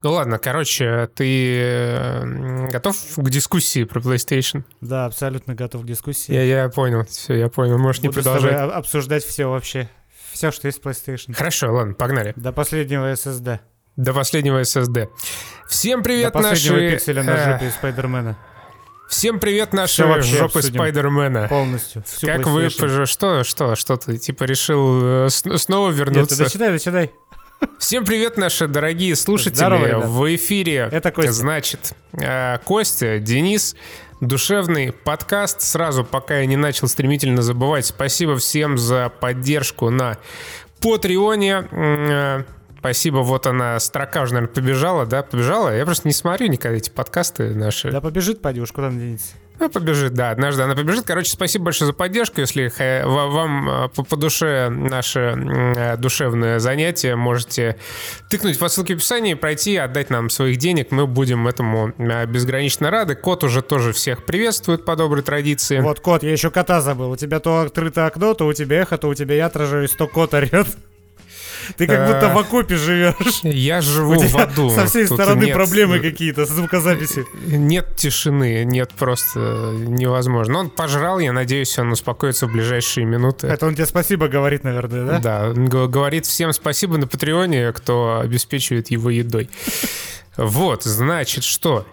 Ну ладно, короче, ты готов к дискуссии про PlayStation? Да, абсолютно готов к дискуссии. Я, я понял, все, я понял, можешь не Буду с продолжать. тобой обсуждать все вообще. Все, что есть в PlayStation. Хорошо, ладно, погнали. До последнего SSD. До последнего SSD. Всем привет, До последнего наши... пикселя на э, жопе Спайдермена. Всем привет, наши вообще жопы. Спайдермена. Полностью. Всю Как вы... Что, что, что ты, типа, решил э, с- снова Нет, ты вернуться? дочитай, дочитай. Всем привет, наши дорогие слушатели. Здорово, ребят. В эфире, Это Костя. значит, э, Костя, Денис, душевный подкаст. Сразу, пока я не начал стремительно забывать, спасибо всем за поддержку на Патреоне. Э, Спасибо, вот она, строка уже, наверное, побежала, да, побежала. Я просто не смотрю никогда эти подкасты наши. Да побежит, пойди уж, куда она денется. Ну, побежит, да, однажды она побежит. Короче, спасибо большое за поддержку. Если ва- вам э, по, душе наше э, душевное занятие, можете тыкнуть по ссылке в описании, пройти, отдать нам своих денег. Мы будем этому э, безгранично рады. Кот уже тоже всех приветствует по доброй традиции. Вот кот, я еще кота забыл. У тебя то открыто окно, то у тебя эхо, то у тебя я отражаюсь, то кот орет. Ты как будто Э, в окопе живешь. Я живу в аду. со всей стороны проблемы э, какие-то с звукозаписи. Нет тишины, нет просто э, невозможно. Он пожрал, я надеюсь, он успокоится в ближайшие минуты. Это он тебе спасибо говорит, наверное, да? Да, говорит всем спасибо на Патреоне, кто обеспечивает его едой. Вот, значит, что?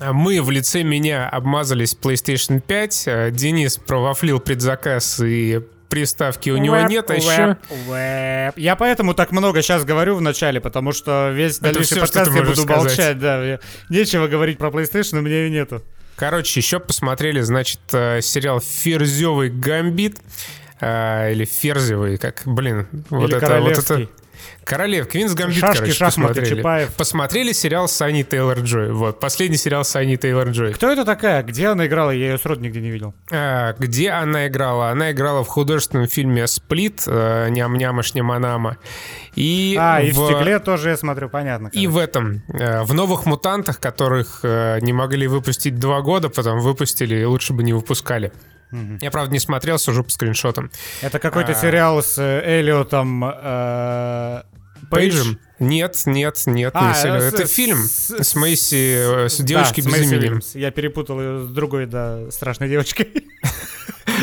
Мы в лице меня обмазались PlayStation 5, э, Денис провафлил предзаказ и приставки у него нет, а уэп, еще... уэп. Я поэтому так много сейчас говорю в начале, потому что весь дальнейший подкаст я буду сказать. молчать, да. Нечего говорить про PlayStation, у меня ее нету. Короче, еще посмотрели, значит, э, сериал «Ферзевый гамбит». э, Или «Ферзевый», как, блин, вот Или это... Вот это... Королев, Квинс Гамбит, Шашки, короче, шахматы, посмотрели. Чапаев. Посмотрели сериал с Аней Тейлор-Джой. Вот, последний сериал с Аней Тейлор-Джой. Кто это такая? Где она играла? Я ее сроду нигде не видел. А, где она играла? Она играла в художественном фильме «Сплит», э, «Ням-няма, шняманама». И А, и в в- стекле тоже я смотрю, понятно. И в этом, э, в «Новых мутантах», которых э, не могли выпустить два года, потом выпустили, и лучше бы не выпускали. Мгм. Я, правда, не смотрел, сужу по скриншотам. Это какой-то А. сериал с э, Эллиотом э, Пейдж? Пейджем? Нет, нет, нет, А, не с- э, Это с- фильм с- с Мэйси, э, с девочкой да, без Мэйси имени. Я перепутал ее с другой, да, страшной девочкой.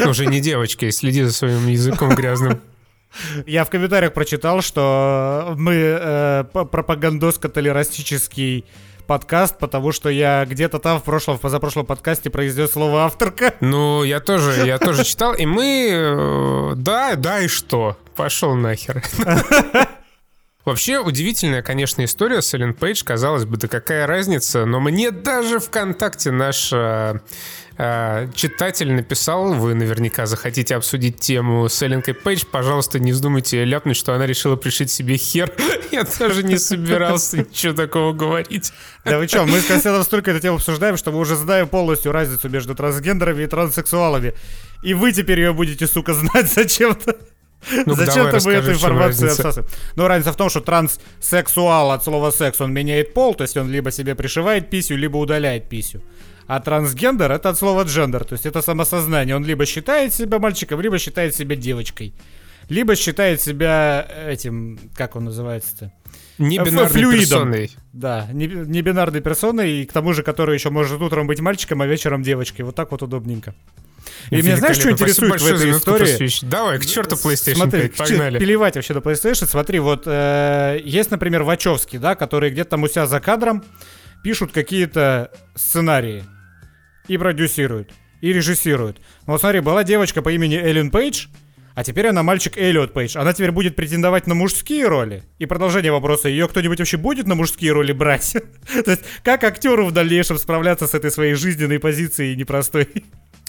Ну, Уже не девочкой, следи за своим языком грязным. Я в комментариях прочитал, что мы э, пропагандоско-толерастический подкаст, потому что я где-то там в прошлом, в позапрошлом подкасте произнес слово авторка. Ну, я тоже, я тоже читал, и мы... э, Да, да, и что? Пошел нахер. Вообще удивительная, конечно, история с Эллен Пейдж. Казалось бы, да какая разница, но мне даже ВКонтакте наш э, э, читатель написал, вы наверняка захотите обсудить тему с Элленкой Пейдж, пожалуйста, не вздумайте ляпнуть, что она решила пришить себе хер. Я тоже не собирался ничего такого говорить. Да вы что, мы с Константином столько эту тему обсуждаем, что мы уже знаем полностью разницу между трансгендерами и транссексуалами. И вы теперь ее будете, сука, знать зачем-то. Давай Зачем-то мы расскажи, эту информацию обсасываем. Ну, разница в том, что транссексуал от слова секс, он меняет пол, то есть он либо себе пришивает писю, либо удаляет писю. А трансгендер это от слова джендер, то есть это самосознание. Он либо считает себя мальчиком, либо считает себя девочкой. Либо считает себя этим, как он называется-то? Не Ф- бинарной флюидом. персоной. Да, не, не бинарной персоной, и к тому же, который еще может утром быть мальчиком, а вечером девочкой. Вот так вот удобненько. И меня знаешь, что интересует в этой истории? Давай, к черту PlayStation Смотри, 5, к чё- погнали. Плевать вообще на PlayStation. Смотри, вот э, есть, например, Вачовски, да, которые где-то там у себя за кадром пишут какие-то сценарии и продюсируют, и режиссируют. Ну, вот смотри, была девочка по имени Эллен Пейдж, а теперь она мальчик Эллиот Пейдж. Она теперь будет претендовать на мужские роли. И продолжение вопроса, ее кто-нибудь вообще будет на мужские роли брать? То есть, как актеру в дальнейшем справляться с этой своей жизненной позицией непростой?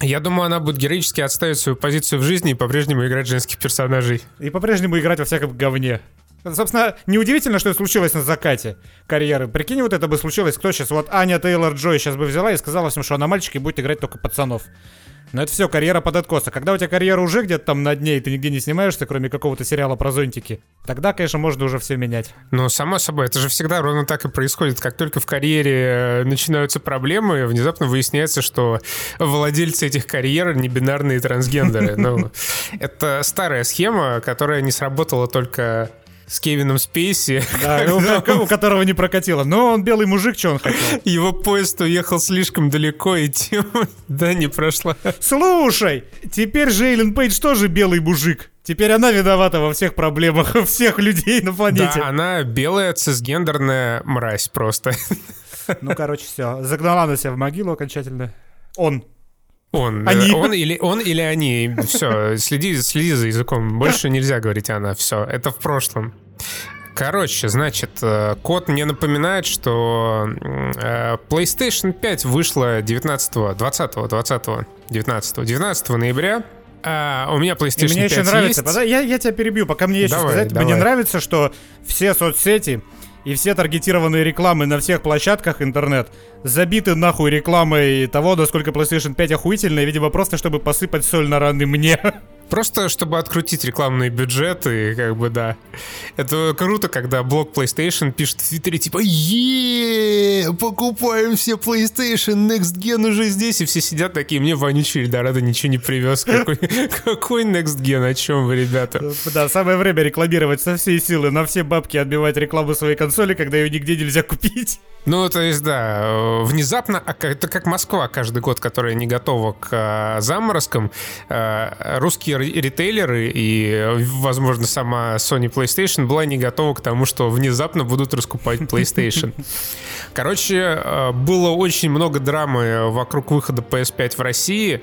Я думаю, она будет героически отставить свою позицию в жизни и по-прежнему играть женских персонажей. И по-прежнему играть во всяком говне. Собственно, неудивительно, что это случилось на закате карьеры. Прикинь, вот это бы случилось, кто сейчас? Вот Аня Тейлор Джой сейчас бы взяла и сказала всем, что она мальчик и будет играть только пацанов. Но это все, карьера под откос. А когда у тебя карьера уже где-то там на дне, и ты нигде не снимаешься, кроме какого-то сериала про зонтики, тогда, конечно, можно уже все менять. Но, само собой, это же всегда ровно так и происходит. Как только в карьере э, начинаются проблемы, внезапно выясняется, что владельцы этих карьер не бинарные трансгендеры. Ну, это старая схема, которая не сработала только с Кевином Спейси. Да, у, которого не прокатило. Но он белый мужик, что он хотел? Его поезд уехал слишком далеко, и тема, да, не прошла. Слушай, теперь же Эйлен Пейдж тоже белый мужик. Теперь она виновата во всех проблемах всех людей на планете. Да, она белая цисгендерная мразь просто. Ну, короче, все. Загнала она себя в могилу окончательно. Он. Он, Они. он или он или они. Все, следи, следи за языком. Больше нельзя говорить она. Все, это в прошлом. Короче, значит, э, код мне напоминает, что э, PlayStation 5 вышла 19, 20, 20, 19, 19 ноября. А у меня PlayStation И мне 5 еще нравится, есть. я, я тебя перебью, пока мне есть что Давай, сказать. давай. Мне нравится, что все соцсети и все таргетированные рекламы на всех площадках интернет забиты нахуй рекламой того, насколько PlayStation 5 охуительная, видимо, просто чтобы посыпать соль на раны мне. Просто чтобы открутить рекламные бюджеты, как бы, да. Это круто, когда блог PlayStation пишет в Твиттере, типа, е покупаем все PlayStation, Next Gen уже здесь, и все сидят такие, мне вонючий Эльдорадо ничего не привез. Какой, какой Next Gen, о чем вы, ребята? Да, самое время рекламировать со всей силы, на все бабки отбивать рекламу своей консоли, когда ее нигде нельзя купить. Ну, то есть, да, внезапно, а это как Москва каждый год, которая не готова к э, заморозкам, э, русские ритейлеры и, э, возможно, сама Sony PlayStation была не готова к тому, что внезапно будут раскупать PlayStation. Короче, э, было очень много драмы вокруг выхода PS5 в России.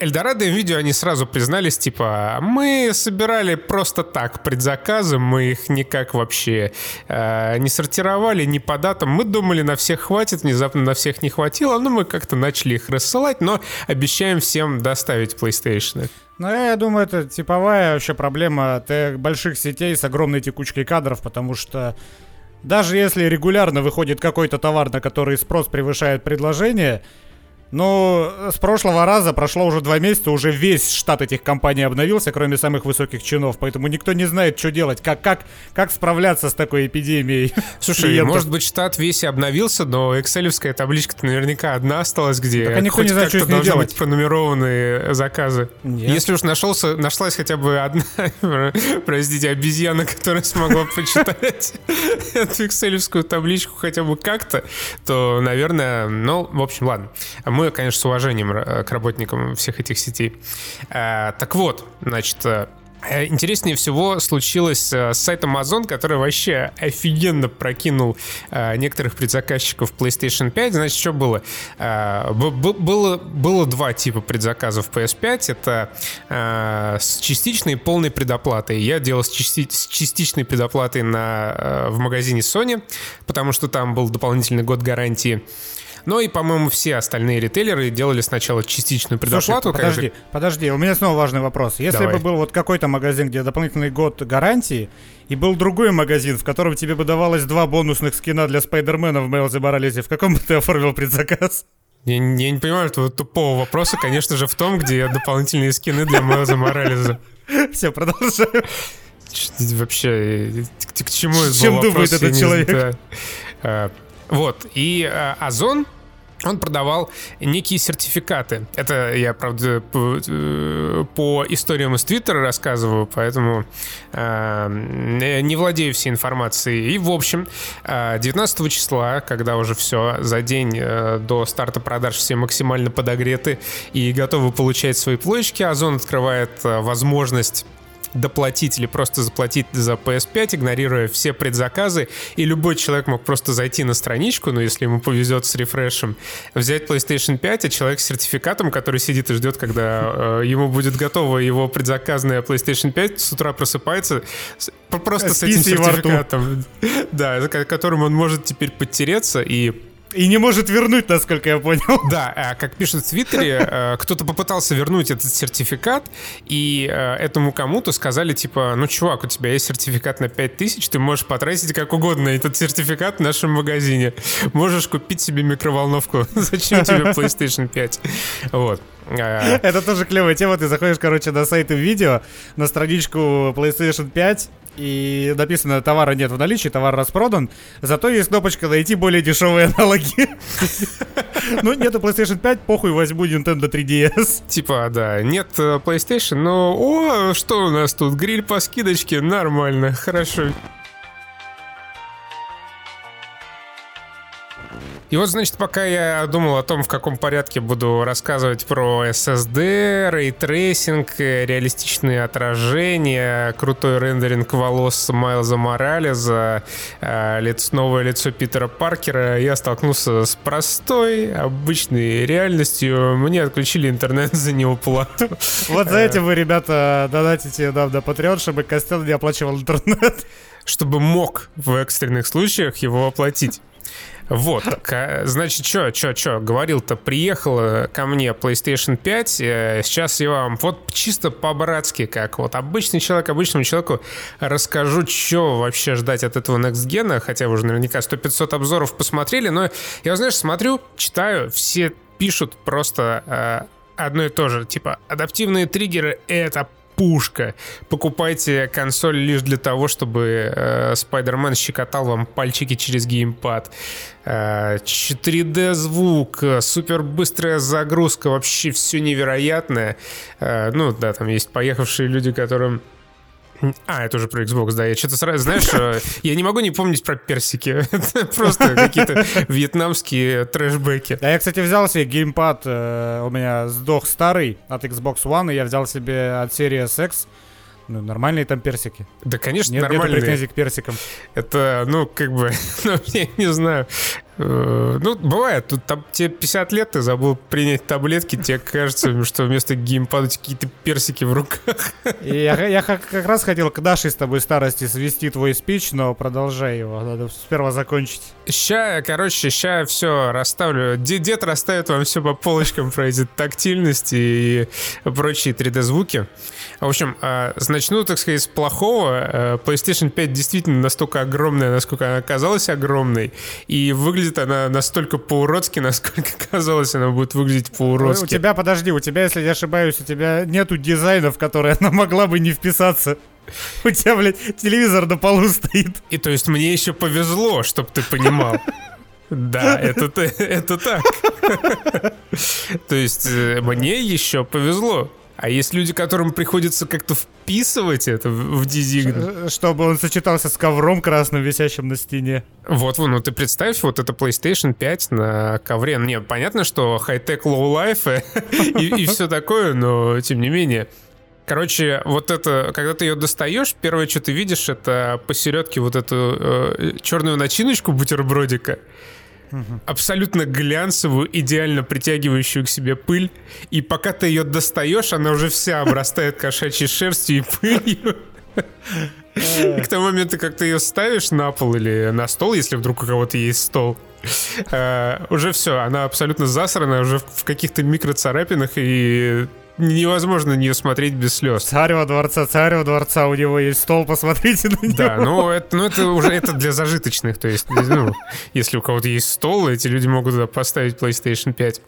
Эльдорадо и Видео они сразу признались, типа, мы собирали просто так предзаказы, мы их никак вообще э, не сортировали, ни по датам. Мы думали, на всех хватит, внезапно на всех не хватило, но мы как-то начали их рассылать, но обещаем всем доставить PlayStation. Ну, я думаю, это типовая вообще проблема больших сетей с огромной текучкой кадров, потому что даже если регулярно выходит какой-то товар, на который спрос превышает предложение, ну, с прошлого раза прошло уже два месяца, уже весь штат этих компаний обновился, кроме самых высоких чинов, поэтому никто не знает, что делать, как, как, как справляться с такой эпидемией. Слушай, клиентов. может быть, штат весь и обновился, но экселевская табличка-то наверняка одна осталась, где Так а никто не знает, что должны делать. быть пронумерованные заказы. Нет. Если уж нашелся, нашлась хотя бы одна, простите, обезьяна, которая смогла прочитать эту экселевскую табличку хотя бы как-то, то, наверное, ну, в общем, ладно. Мы, конечно, с уважением э, к работникам всех этих сетей. Э, Так вот, значит, э, Интереснее всего случилось с сайтом Amazon, который вообще офигенно прокинул некоторых предзаказчиков PlayStation 5. Значит, что было? Было? Было два типа предзаказов PS5. Это с частичной и полной предоплатой. Я делал с, части- с частичной предоплатой на, в магазине Sony, потому что там был дополнительный год гарантии. Но и, по-моему, все остальные ритейлеры делали сначала частичную Слушай, предоплату. как подожди, же- подожди, у меня снова важный вопрос. Если Давай. бы был вот какой-то магазин, где дополнительный год гарантии, и был другой магазин, в котором тебе бы давалось два бонусных скина для Спайдермена в Мейлзе Моралесе, в каком бы ты оформил предзаказ? Я, не- я не понимаю этого тупого вопроса, конечно же, в том, где дополнительные скины для Майлза Морализа. Все, ты Вообще, э, к, к чему Чем думает этот человек? знаю. А, Вот, и а, Озон, он продавал некие сертификаты. Это я, правда, по, э, по историям из Твиттера рассказываю, поэтому э, не владею всей информацией. И, в общем, э, 19 числа, когда уже все, за день э, до старта продаж все максимально подогреты и готовы получать свои плойки, Озон открывает э, возможность доплатить или просто заплатить за PS5, игнорируя все предзаказы, и любой человек мог просто зайти на страничку, ну, если ему повезет с рефрешем, взять PlayStation 5, а человек с сертификатом, который сидит и ждет, когда э, ему будет готова его предзаказанная PlayStation 5, с утра просыпается с- просто с, С этим сертификатом. Да, которым он может теперь подтереться и И не может вернуть, насколько я понял. да, а как пишут в Твиттере, э, кто-то попытался вернуть этот сертификат, и э, этому кому-то сказали, типа, ну, чувак, у тебя есть сертификат на 5000, ты можешь потратить как угодно этот сертификат в нашем магазине. Можешь купить себе микроволновку. Зачем тебе PlayStation 5? Вот. Э, Это тоже клевая тема. Ты заходишь, короче, на сайты видео, на страничку PlayStation 5, и написано «товара нет в наличии, товар распродан», зато есть кнопочка «найти более дешевые аналоги». Ну, нету PlayStation 5, похуй, возьму Nintendo 3DS. Типа, да, нет э, PlayStation, но, о, что у нас тут, гриль по скидочке, нормально, хорошо. И вот, значит, пока я думал о том, в каком порядке буду рассказывать про SSD, ray tracing, реалистичные отражения, крутой рендеринг волос Майлза Моралеса, э, лицо, новое лицо Питера Паркера, я столкнулся с простой, обычной реальностью. Мне отключили интернет за неуплату. Вот за этим вы, ребята, донатите нам на Patreon, чтобы Костел не оплачивал интернет. Чтобы мог в экстренных случаях его оплатить. Вот, значит, что, что, что, говорил-то, приехала ко мне PlayStation 5, э, сейчас я вам вот чисто по-братски, как вот обычный человек обычному человеку расскажу, что вообще ждать от этого Next Gen, хотя вы уже наверняка 100-500 обзоров посмотрели, но я, знаешь, смотрю, читаю, все пишут просто э, одно и то же, типа, адаптивные триггеры — это пушка. Покупайте консоль лишь для того, чтобы э, щекотал вам пальчики через геймпад. Э, 4D звук, супер быстрая загрузка, вообще все невероятное. Э, ну да, там есть поехавшие люди, которым а, это уже про Xbox, да. Я что-то сразу, знаешь, э, я не могу не помнить про персики. Это просто какие-то вьетнамские трэшбэки. Да, я, кстати, взял себе геймпад. Э, у меня сдох старый от Xbox One, и я взял себе от серии X. Ну, нормальные там персики. Да, конечно, Нет, нормальные. Нет претензий к персикам. Это, ну, как бы, ну, я не знаю. Э, ну, бывает, тут там, тебе 50 лет, ты забыл принять таблетки, тебе кажется, что вместо геймпада какие-то персики в руках. И я, я как, как раз хотел к нашей с тобой старости свести твой спич, но продолжай его, надо сперва закончить. Ща, короче, ща все расставлю. Дед, расставит вам все по полочкам про эти тактильности и прочие 3D-звуки. В общем, э, начну, так сказать, с плохого. Э, PlayStation 5 действительно настолько огромная, насколько она казалась огромной, и выглядит выглядит она настолько по-уродски, насколько казалось, она будет выглядеть по-уродски. У тебя, подожди, у тебя, если я ошибаюсь, у тебя нету дизайна, в который она могла бы не вписаться. У тебя, блядь, телевизор на полу стоит. И то есть мне еще повезло, чтобы ты понимал. Да, это, это так. То есть э, мне еще повезло. А есть люди, которым приходится как-то вписывать это в дизайн. Чтобы он сочетался с ковром красным, висящим на стене. Вот, ну ты представь, вот это PlayStation 5 на ковре. Не, понятно, что high tech, low life и, и все такое, но тем не менее. Короче, вот это, когда ты ее достаешь, первое, что ты видишь, это посередке вот эту э, черную начиночку бутербродика абсолютно глянцевую, идеально притягивающую к себе пыль. И пока ты ее достаешь, она уже вся обрастает кошачьей шерстью и пылью. И к тому моменту, как ты ее ставишь на пол или на стол, если вдруг у кого-то есть стол, э, уже все, она абсолютно засрана, уже в каких-то микроцарапинах, и невозможно на нее смотреть без слез. Царева дворца, царева дворца, у него есть стол, посмотрите на него. Да, ну это, ну это уже это для зажиточных, то есть, ну, если у кого-то есть стол, эти люди могут туда поставить PlayStation 5.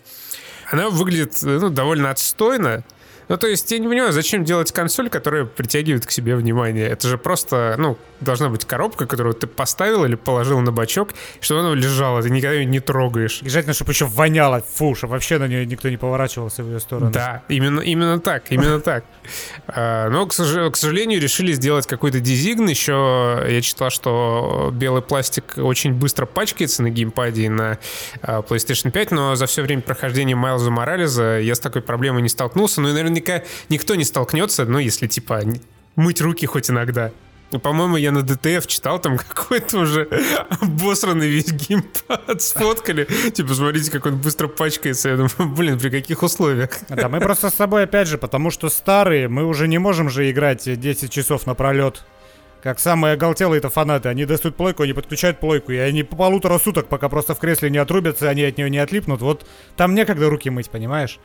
Она выглядит ну, довольно отстойно, ну, то есть, я не понимаю, зачем делать консоль, которая притягивает к себе внимание? Это же просто, ну, должна быть коробка, которую ты поставил или положил на бачок, чтобы она лежала, ты никогда ее не трогаешь. Желательно, чтобы еще воняло, фу, чтобы вообще на нее никто не поворачивался в ее сторону. Да, именно, именно так, именно так. А, но, к сожалению, решили сделать какой-то дизигн. Еще я читал, что белый пластик очень быстро пачкается на геймпаде и на а, PlayStation 5, но за все время прохождения Майлза Морализа я с такой проблемой не столкнулся. Ну и наверное, наверняка никто не столкнется, ну, если, типа, мыть руки хоть иногда. По-моему, я на ДТФ читал, там какой-то уже обосранный весь геймпад сфоткали. Типа, смотрите, как он быстро пачкается. Я думаю, блин, при каких условиях? Да, мы просто с собой, опять же, потому что старые, мы уже не можем же играть 10 часов напролет. Как самые оголтелые-то фанаты. Они достают плойку, они подключают плойку. И они по полутора суток, пока просто в кресле не отрубятся, они от нее не отлипнут. Вот там некогда руки мыть, понимаешь?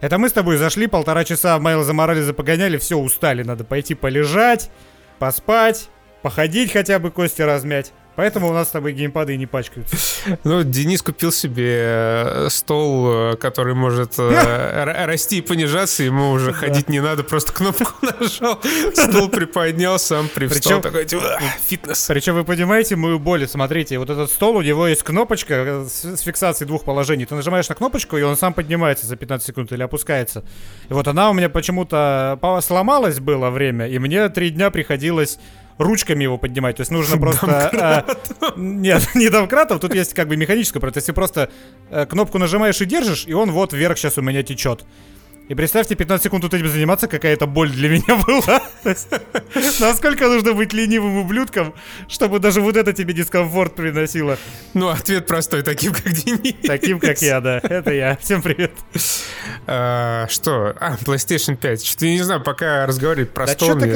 Это мы с тобой зашли, полтора часа Мейл заморали, запогоняли, все, устали. Надо пойти полежать, поспать, походить хотя бы, кости размять. Поэтому у нас с тобой геймпады и не пачкаются. Ну, Денис купил себе э, стол, э, который может э, расти и понижаться, ему уже ходить не надо, просто кнопку нажал, стол приподнял, сам привстал, такой, типа, фитнес. Причем вы понимаете мою боль, смотрите, вот этот стол, у него есть кнопочка с фиксацией двух положений. Ты нажимаешь на кнопочку, и он сам поднимается за 15 секунд или опускается. И вот она у меня почему-то сломалась было время, и мне три дня приходилось ручками его поднимать. То есть нужно просто... Э, нет, не домкратом, тут есть как бы механическое, то есть ты просто э, кнопку нажимаешь и держишь, и он вот вверх сейчас у меня течет. И представьте, 15 секунд тут этим заниматься, какая-то боль для меня была. Насколько нужно быть ленивым ублюдком, чтобы даже вот это тебе дискомфорт приносило. Ну, ответ простой, таким как Денис. Таким как я, да. Это я. Всем привет. А, что? А, PlayStation 5. Что-то я не знаю, пока разговаривать про да что-то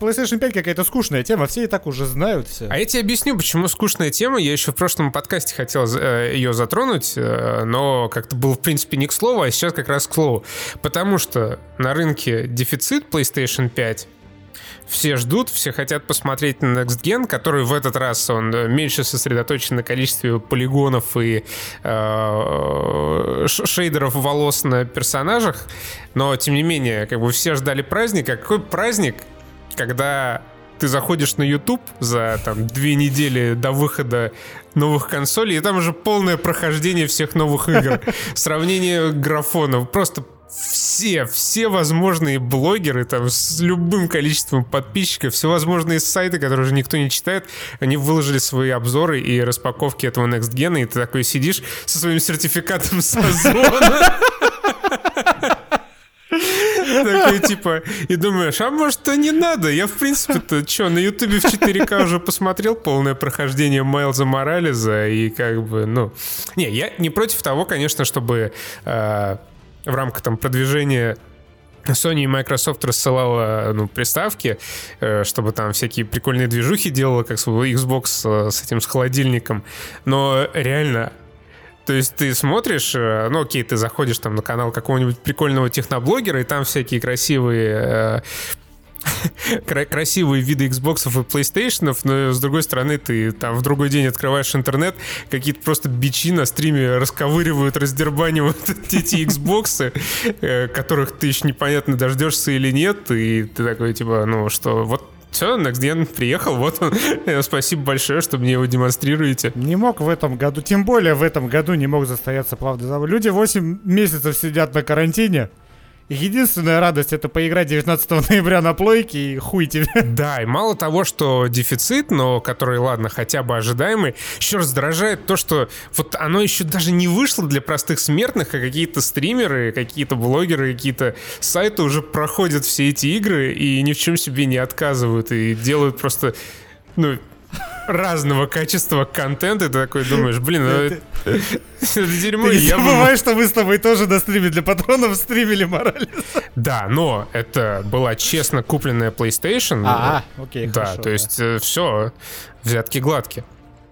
PlayStation 5 какая-то скучная тема, все и так уже знают все. А я тебе объясню, почему скучная тема. Я еще в прошлом подкасте хотел э, ее затронуть, э, но как-то был, в принципе, не к слову, а сейчас как раз к слову. Потому что на рынке дефицит PlayStation 5, все ждут, все хотят посмотреть на Next Gen, который в этот раз он меньше сосредоточен на количестве полигонов и э, шейдеров волос на персонажах, но тем не менее, как бы все ждали праздника. Какой праздник, когда ты заходишь на YouTube за там две недели до выхода новых консолей, и там уже полное прохождение всех новых игр. Сравнение графонов. Просто все, все возможные блогеры там с любым количеством подписчиков, всевозможные сайты, которые уже никто не читает, они выложили свои обзоры и распаковки этого Next Gen, и ты такой сидишь со своим сертификатом с Озона. Такой, типа, и думаешь, а может, то не надо? Я, в принципе-то, что, на Ютубе в 4К уже посмотрел полное прохождение Майлза Морализа, и как бы, ну... Не, я не против того, конечно, чтобы э, в рамках там продвижения Sony и Microsoft рассылала ну, приставки, э, чтобы там всякие прикольные движухи делала, как свой Xbox э, с этим с холодильником. Но реально, то есть ты смотришь, э, ну окей, ты заходишь там на канал какого-нибудь прикольного техноблогера, и там всякие красивые красивые виды Xbox и PlayStation, но с другой стороны, ты там в другой день открываешь интернет, какие-то просто бичи на стриме расковыривают, раздербанивают эти Xbox, э, которых ты еще непонятно дождешься или нет, и ты такой, типа, ну что, вот все, Next Gen приехал, вот он. Спасибо большое, что мне его демонстрируете. Не мог в этом году, тем более в этом году не мог застояться плавно. Люди 8 месяцев сидят на карантине, Единственная радость это поиграть 19 ноября на плойке и хуй тебе. Да, и мало того, что дефицит, но который, ладно, хотя бы ожидаемый, еще раздражает то, что вот оно еще даже не вышло для простых смертных, а какие-то стримеры, какие-то блогеры, какие-то сайты уже проходят все эти игры и ни в чем себе не отказывают и делают просто ну, разного качества контента, и ты такой думаешь, блин, ну это, дерьмо. Ты я забываешь, что мы с тобой тоже на стриме для патронов стримили Моралес. Да, но это была честно купленная PlayStation. А, окей, Да, то есть э, все, взятки гладкие.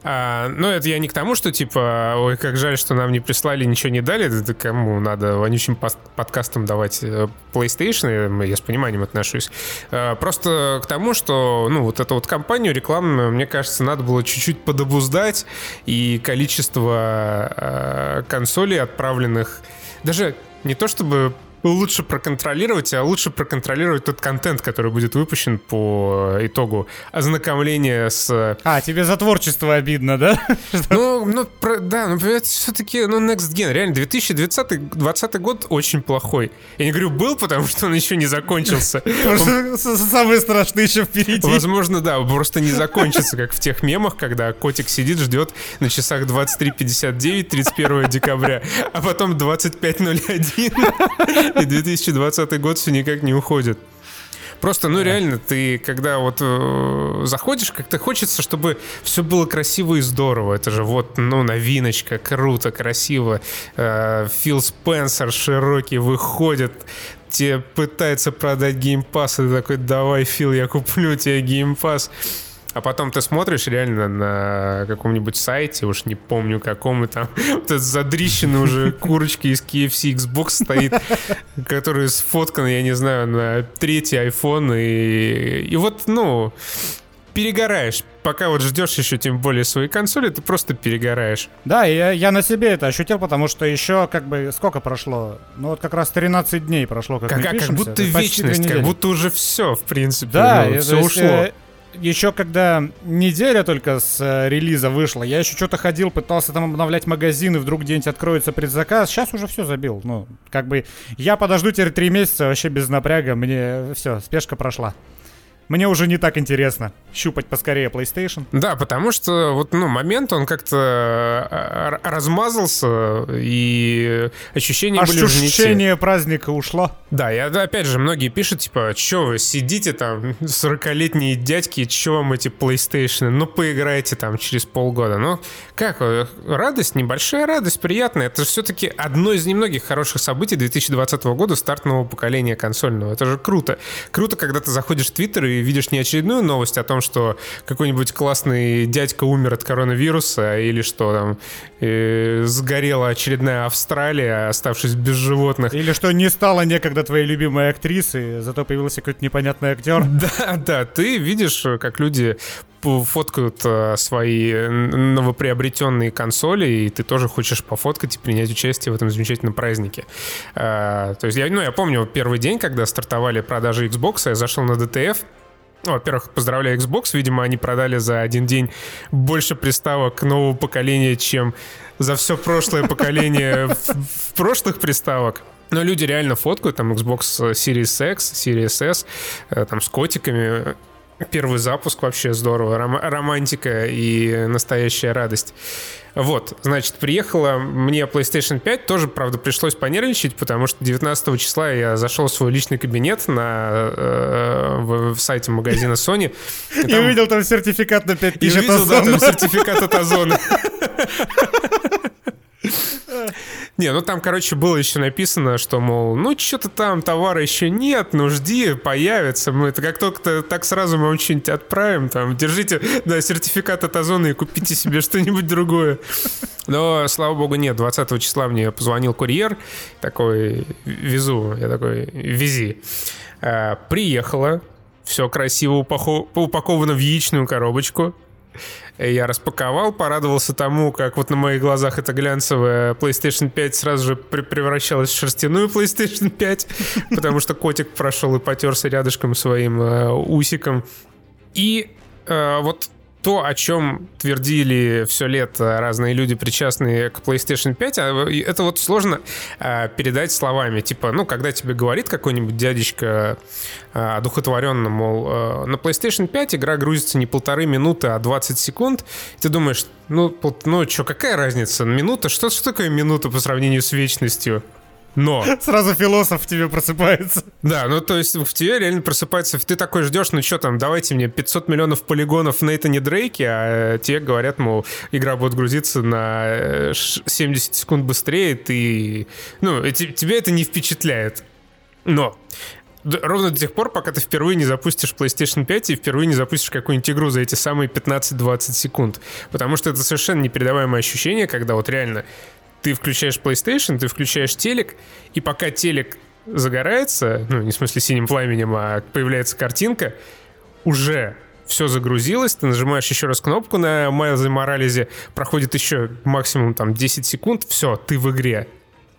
А, ну, это я не к тому, что, типа, ой, как жаль, что нам не прислали, ничего не дали. Это кому надо вонючим подкастам давать э, PlayStation, я с пониманием отношусь. А, просто к тому, что, ну, вот эту вот компанию рекламную, мне кажется, надо было чуть-чуть подобуздать, и количество а, консолей, отправленных даже не то чтобы лучше проконтролировать, а лучше проконтролировать тот контент, который будет выпущен по итогу ознакомления с... А, тебе за творчество обидно, да? Ну, ну про, да, но это все-таки, ну, Next Gen, реально, 2020 20 год очень плохой. Я не говорю был, потому что он еще не закончился. Самое страшное еще впереди. Возможно, да, просто не закончится, как в тех мемах, когда котик сидит, ждет на часах 23.59 31 декабря, а потом 25.01 и 2020 год все никак не уходит. Просто, ну реально, ты когда вот э, заходишь, как-то хочется, чтобы все было красиво и здорово. Это же вот, ну, новиночка, круто, красиво. Э, Фил Спенсер широкий выходит, тебе пытается продать Game Pass, и ты такой, давай, Фил, я куплю тебе Game Pass. А потом ты смотришь реально на каком-нибудь сайте, уж не помню каком, и там вот этот задрищенный уже курочки из KFC Xbox стоит, который сфоткан, я не знаю, на третий iPhone. И, и вот, ну, перегораешь. Пока вот ждешь еще тем более свои консоли, ты просто перегораешь. Да, я, я на себе это ощутил, потому что еще как бы сколько прошло? Ну вот как раз 13 дней прошло, как, как, мы как, пишемся. как будто вечность, как будто уже все, в принципе. Да, ну, все есть, ушло. э, еще когда неделя только с э, релиза вышла, я еще что-то ходил, пытался там обновлять магазин, и вдруг где-нибудь откроется предзаказ. Сейчас уже все забил. Ну, как бы я подожду теперь три месяца вообще без напряга. Мне все, спешка прошла. Мне уже не так интересно щупать поскорее PlayStation. Да, потому что вот, ну, момент, он как-то э, размазался, и ощущения были уже не те. Ощущение праздника ушло. Да, и да, опять же, многие пишут, типа, что вы сидите там, 40-летние дядьки, что вам эти PlayStation, ну, поиграйте там через полгода. Ну, как, э, радость, небольшая радость, приятная. Это же все-таки одно из немногих хороших событий 2020 года, старт нового поколения консольного. Это же круто. Круто, когда ты заходишь в Твиттер и видишь не очередную новость о том, что какой-нибудь классный дядька умер от коронавируса, или что там, э, сгорела очередная Австралия, оставшись без животных. Или что не стало некогда твоей любимой актрисы, зато появился какой-то непонятный актер. Да, да, ты видишь, как люди фоткают э, свои новоприобретенные консоли, и ты тоже хочешь пофоткать и принять участие в этом замечательном празднике. А, то есть, я, ну, я помню первый день, когда стартовали продажи Xbox, я зашел на DTF, ну, во-первых, поздравляю Xbox. Видимо, они продали за один день больше приставок нового поколения, чем за все прошлое поколение в, прошлых приставок. Но люди реально фоткают, там Xbox Series X, Series S, э, там с котиками. Первый запуск вообще здорово, Ром- романтика и настоящая радость. Вот, значит, приехала мне PlayStation 5, тоже, правда, пришлось понервничать, потому что 19 числа я зашел в свой личный кабинет на, э, в, сайте магазина Sony. и И там- увидел там сертификат на 5 и тысяч увидел, да, там сертификат от Озона. Не, ну там, короче, было еще написано, что, мол, ну что-то там товара еще нет, ну жди, появится. Мы это как только так сразу мы вам что-нибудь отправим, там, держите, да, сертификат от Озона и купите себе что-нибудь другое. Но, слава богу, нет. 20 числа мне позвонил курьер, такой, везу, я такой, вези. А, Приехала, все красиво упако- упаковано в яичную коробочку. Я распаковал, порадовался тому, как вот на моих глазах эта глянцевая PlayStation 5 сразу же пре- превращалась в шерстяную PlayStation 5, потому что котик прошел и потерся рядышком своим э, усиком. И э, вот то, о чем твердили все лето разные люди, причастные к PlayStation 5, а, это вот сложно а, передать словами. Типа, ну, когда тебе говорит какой-нибудь дядечка а, одухотворенно, мол, э, на PlayStation 5 игра грузится не полторы минуты, а 20 секунд, ты думаешь, ну, ну что, какая разница? Минута? Что, что такое минута по сравнению с вечностью? Но... Сразу философ в тебе просыпается. Да, ну то есть в тебе реально просыпается, ты такой ждешь, ну что там, давайте мне 500 миллионов полигонов на это не Дрейке, а тебе говорят, мол, игра будет грузиться на э, ш- 70 секунд быстрее, ты, ну, те- тебя это не впечатляет. Но ровно до тех пор, пока ты впервые не запустишь PlayStation 5 и впервые не запустишь какую-нибудь игру за эти самые 15-20 секунд. Потому что это совершенно непередаваемое ощущение, когда вот реально ты включаешь PlayStation, ты включаешь телек, и пока телек загорается, ну, не в смысле синим пламенем, а появляется картинка, уже все загрузилось, ты нажимаешь еще раз кнопку на Майлзе Моралезе, проходит еще максимум там 10 секунд, все, ты в игре.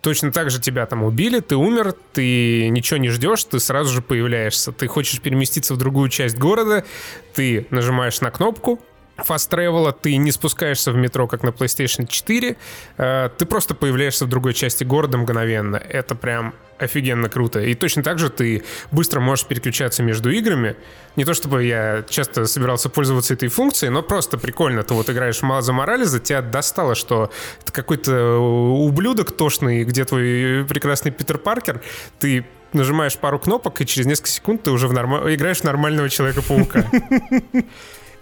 Точно так же тебя там убили, ты умер, ты ничего не ждешь, ты сразу же появляешься. Ты хочешь переместиться в другую часть города, ты нажимаешь на кнопку, Fast Travel, ты не спускаешься в метро, как на PlayStation 4, э, ты просто появляешься в другой части города мгновенно. Это прям офигенно круто. И точно так же ты быстро можешь переключаться между играми. Не то чтобы я часто собирался пользоваться этой функцией, но просто прикольно. Ты вот играешь в Маза Морализа, тебя достало, что ты какой-то ублюдок тошный, где твой прекрасный Питер Паркер, ты нажимаешь пару кнопок, и через несколько секунд ты уже в норма- играешь в нормального Человека-паука.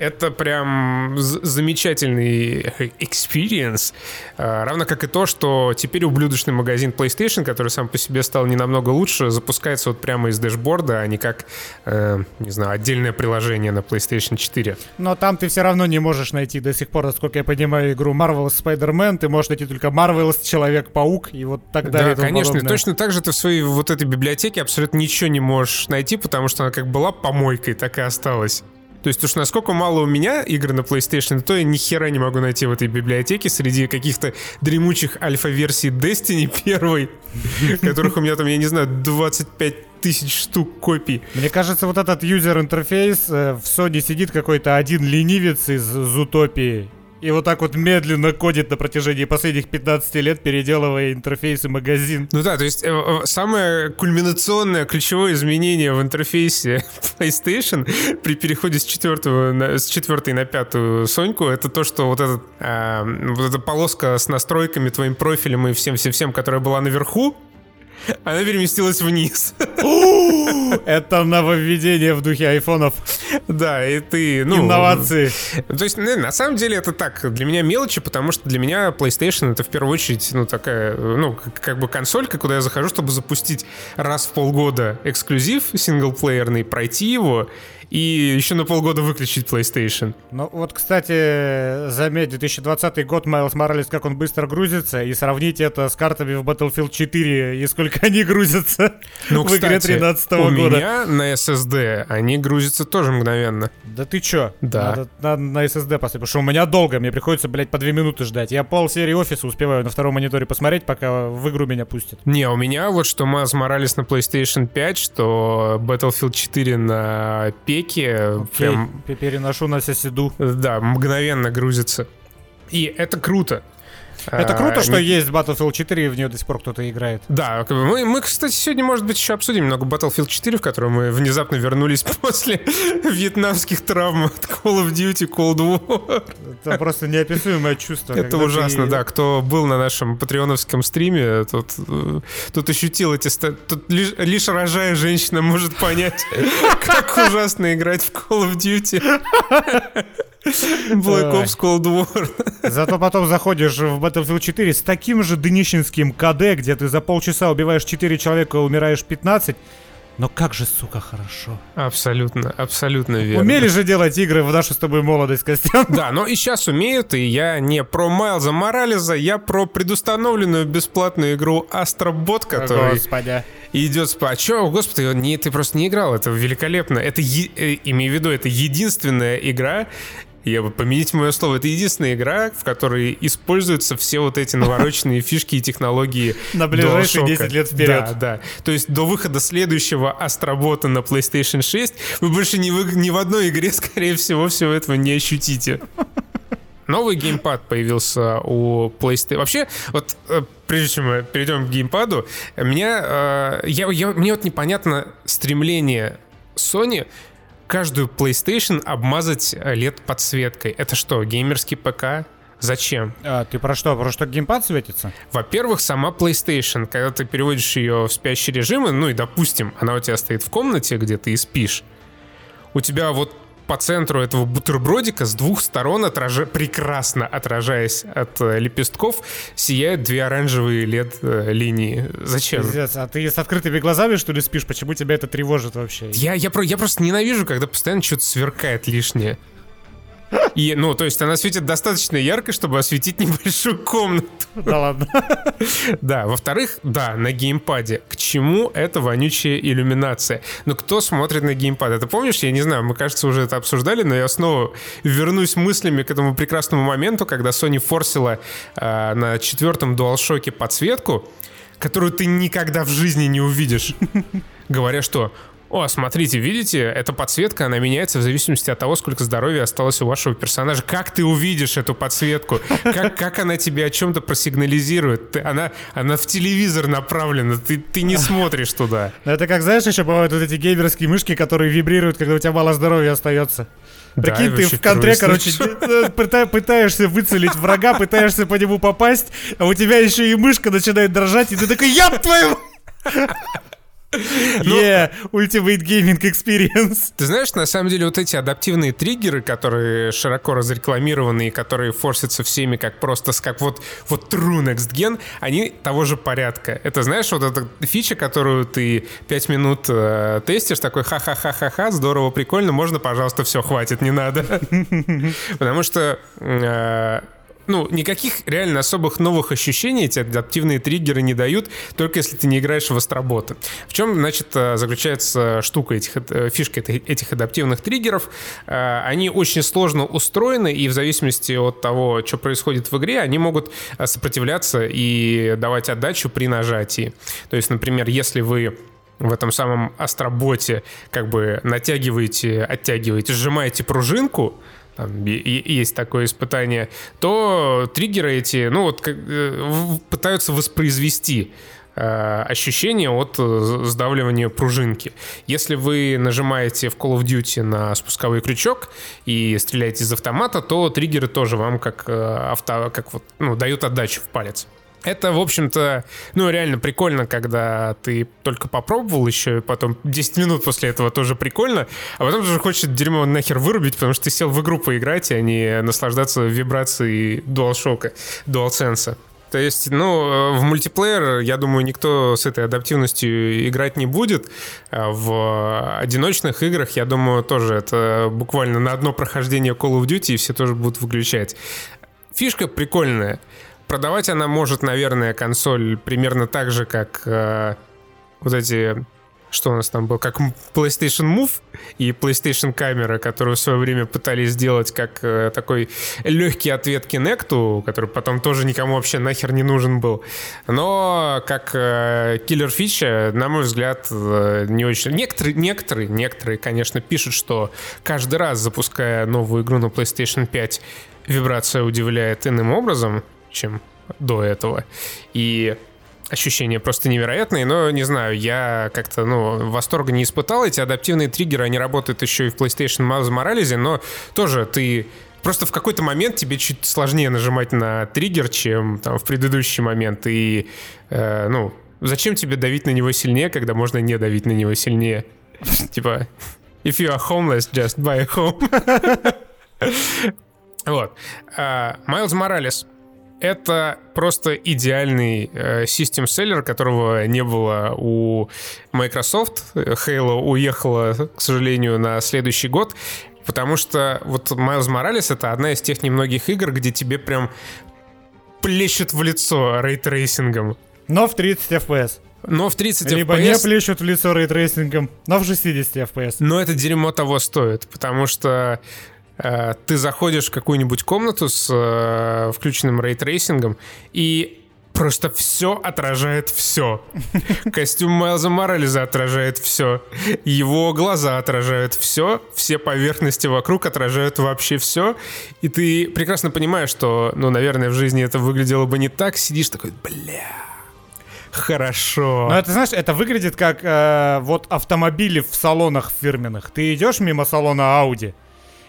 Это прям замечательный experience. А, Равно как и то, что теперь ублюдочный магазин PlayStation, который сам по себе стал не намного лучше, запускается вот прямо из дэшборда, а не как, э, не знаю, отдельное приложение на PlayStation 4. Но там ты все равно не можешь найти до сих пор, насколько я понимаю, игру Marvel's Spider-Man. Ты можешь найти только Marvel's Человек-паук и вот так далее. Да, конечно. Подобное. точно так же ты в своей вот этой библиотеке абсолютно ничего не можешь найти, потому что она как была помойкой, так и осталась. То есть уж насколько мало у меня игр на PlayStation, то я ни хера не могу найти в этой библиотеке среди каких-то дремучих альфа-версий Destiny первой, которых у меня там, я не знаю, 25 тысяч штук копий. Мне кажется, вот этот юзер-интерфейс э, в Sony сидит какой-то один ленивец из Зутопии и вот так вот медленно кодит на протяжении последних 15 лет, переделывая интерфейс и магазин. Ну да, то есть э, э, самое кульминационное ключевое изменение в интерфейсе PlayStation при переходе с, четвертого на, с четвертой на пятую Соньку, это то, что вот, этот, э, вот эта полоска с настройками, твоим профилем и всем-всем-всем, которая была наверху, она переместилась вниз. Это нововведение в духе айфонов. Да, и ты... Ну, Инновации. То есть, на самом деле, это так, для меня мелочи, потому что для меня PlayStation это в первую очередь, ну, такая, ну, как бы консолька, куда я захожу, чтобы запустить раз в полгода эксклюзив синглплеерный, пройти его и еще на полгода выключить PlayStation. Ну вот, кстати, заметь, 2020 год Майлз Моралес, как он быстро грузится, и сравните это с картами в Battlefield 4 и сколько они грузятся ну, в кстати, игре 13 -го у года. у меня на SSD они грузятся тоже мгновенно. Да ты чё? Да. Надо, надо на SSD поставить, потому что у меня долго, мне приходится, блядь, по 2 минуты ждать. Я пол серии офиса успеваю на втором мониторе посмотреть, пока в игру меня пустят. Не, у меня вот что Майлз Моралес на PlayStation 5, что Battlefield 4 на пеке веке. Прям, переношу на соседу. Да, мгновенно грузится. И это круто. Это круто, а, что не... есть Battlefield 4, и в нее до сих пор кто-то играет. Да, мы, мы, кстати, сегодня, может быть, еще обсудим немного Battlefield 4, в котором мы внезапно вернулись после вьетнамских травм от Call of Duty Cold War. Это просто неописуемое чувство. Это ужасно, ты... да. Кто был на нашем патреоновском стриме, тот, э, тут ощутил эти... Тут лишь, лишь рожая женщина может понять, как ужасно играть в Call of Duty. Black Ops Cold War. Зато потом заходишь в Battlefield 4 с таким же дынищенским КД, где ты за полчаса убиваешь 4 человека, умираешь 15, но как же, сука, хорошо. Абсолютно, абсолютно верно. Умели же делать игры в нашу с тобой молодость, Костян. Да, но и сейчас умеют, и я не про Майлза Морализа, я про предустановленную бесплатную игру Астробот, который... Господи. Идет... А чё, господи, не, ты просто не играл, это великолепно. Это, е... Э, имею в виду, это единственная игра, я бы поменять мое слово. Это единственная игра, в которой используются все вот эти навороченные фишки и технологии На ближайшие 10 лет вперед. Да, да. То есть до выхода следующего Астробота на PlayStation 6 вы больше ни в, ни в одной игре, скорее всего, всего этого не ощутите. Новый геймпад появился у PlayStation. Вообще, вот э, прежде чем мы перейдем к геймпаду, меня, э, я, я, мне вот непонятно стремление Sony каждую PlayStation обмазать э, подсветкой. Это что, геймерский ПК? Зачем? А, ты про что? Про что геймпад светится? Во-первых, сама PlayStation, когда ты переводишь ее в спящий режим, ну и допустим, она у тебя стоит в комнате, где ты и спишь, у тебя вот по центру этого бутербродика с двух сторон, отража... прекрасно отражаясь от э, лепестков, сияют две оранжевые LED-линии. Э, Зачем? Пиздец, а ты с открытыми глазами, что ли, спишь? Почему тебя это тревожит вообще? Я, я, я просто ненавижу, когда постоянно что-то сверкает лишнее. И, ну, то есть она светит достаточно ярко, чтобы осветить небольшую комнату. Да ладно. Да, во-вторых, да, на геймпаде. К чему эта вонючая иллюминация? Ну, кто смотрит на геймпад? Это помнишь, я не знаю, мы, кажется, уже это обсуждали, но я снова вернусь мыслями к этому прекрасному моменту, когда Sony форсила э, на четвертом DualShock подсветку, которую ты никогда в жизни не увидишь. Говоря, что о, смотрите, видите, эта подсветка, она меняется в зависимости от того, сколько здоровья осталось у вашего персонажа. Как ты увидишь эту подсветку? Как, как она тебе о чем-то просигнализирует? Ты, она, она в телевизор направлена, ты, ты не смотришь туда. Ну, это как, знаешь, еще бывают вот эти геймерские мышки, которые вибрируют, когда у тебя мало здоровья остается. Прикинь, да, ты в контре, короче, пытаешься выцелить врага, пытаешься по нему попасть, а у тебя еще и мышка начинает дрожать, и ты такой, яб твою! Yeah, Ultimate Gaming Experience. Ты знаешь, на самом деле вот эти адаптивные триггеры, которые широко разрекламированы и которые форсятся всеми как просто как вот, вот True Next Gen, они того же порядка. Это знаешь, вот эта фича, которую ты 5 минут э, тестишь, такой ха-ха-ха-ха-ха, здорово, прикольно, можно, пожалуйста, все, хватит, не надо. Потому что э, ну, никаких реально особых новых ощущений эти адаптивные триггеры не дают, только если ты не играешь в астроботы. В чем, значит, э, заключается штука этих, э, фишка этих адаптивных триггеров? Э, они очень сложно устроены, и в зависимости от того, что происходит в игре, они могут сопротивляться и давать отдачу при нажатии. То есть, например, если вы в этом самом астроботе как бы натягиваете, оттягиваете, сжимаете пружинку, там, есть такое испытание, то триггеры эти, ну вот, как, э, пытаются воспроизвести э, ощущение от э, сдавливания пружинки. Если вы нажимаете в Call of Duty на спусковой крючок и стреляете из автомата, то триггеры тоже вам как авто, как вот, ну, дают отдачу в палец. Это, в общем-то, ну, реально прикольно, когда ты только попробовал еще, потом 10 минут после этого тоже прикольно, а потом уже хочет дерьмо нахер вырубить, потому что ты сел в игру поиграть, а не наслаждаться вибрацией DualShock, DualSense. То есть, ну, в мультиплеер, я думаю, никто с этой адаптивностью играть не будет. А в одиночных играх, я думаю, тоже это буквально на одно прохождение Call of Duty и все тоже будут выключать. Фишка прикольная. Продавать она может, наверное, консоль примерно так же, как э, вот эти что у нас там был, как PlayStation Move и PlayStation камера, которую в свое время пытались сделать как э, такой легкий ответ Kinect, который потом тоже никому вообще нахер не нужен был. Но как э, киллер фича, на мой взгляд, э, не очень... Некоторые, некоторые, некоторые, конечно, пишут, что каждый раз, запуская новую игру на PlayStation 5, вибрация удивляет иным образом чем до этого. И ощущения просто невероятные, но не знаю, я как-то, ну, восторга не испытал. Эти адаптивные триггеры, они работают еще и в PlayStation Miles Morales, но тоже ты Просто в какой-то момент тебе чуть сложнее нажимать на триггер, чем там в предыдущий момент. И, э, ну, зачем тебе давить на него сильнее, когда можно не давить на него сильнее? Типа, if you are homeless, just buy a home. Вот. Майлз Моралес это просто идеальный э, system seller, которого не было у Microsoft. Halo уехала, к сожалению, на следующий год. Потому что вот Miles Morales это одна из тех немногих игр, где тебе прям плещут в лицо ray tracing ом. Но в 30 FPS. Но в 30 Либо FPS... не плещут в лицо ray tracing ом, но в 60 FPS. Но это дерьмо того стоит, потому что ты заходишь в какую-нибудь комнату с э, включенным ray tracing ом, и просто все отражает все. Костюм Майлза Моралеса отражает все. Его глаза отражают все. Все поверхности вокруг отражают вообще все. И ты прекрасно понимаешь, что, ну, наверное, в жизни это выглядело бы не так. Сидишь такой, бля, хорошо. Ну, это, знаешь, это выглядит как э, вот автомобили в салонах фирменных. Ты идешь мимо салона Audi,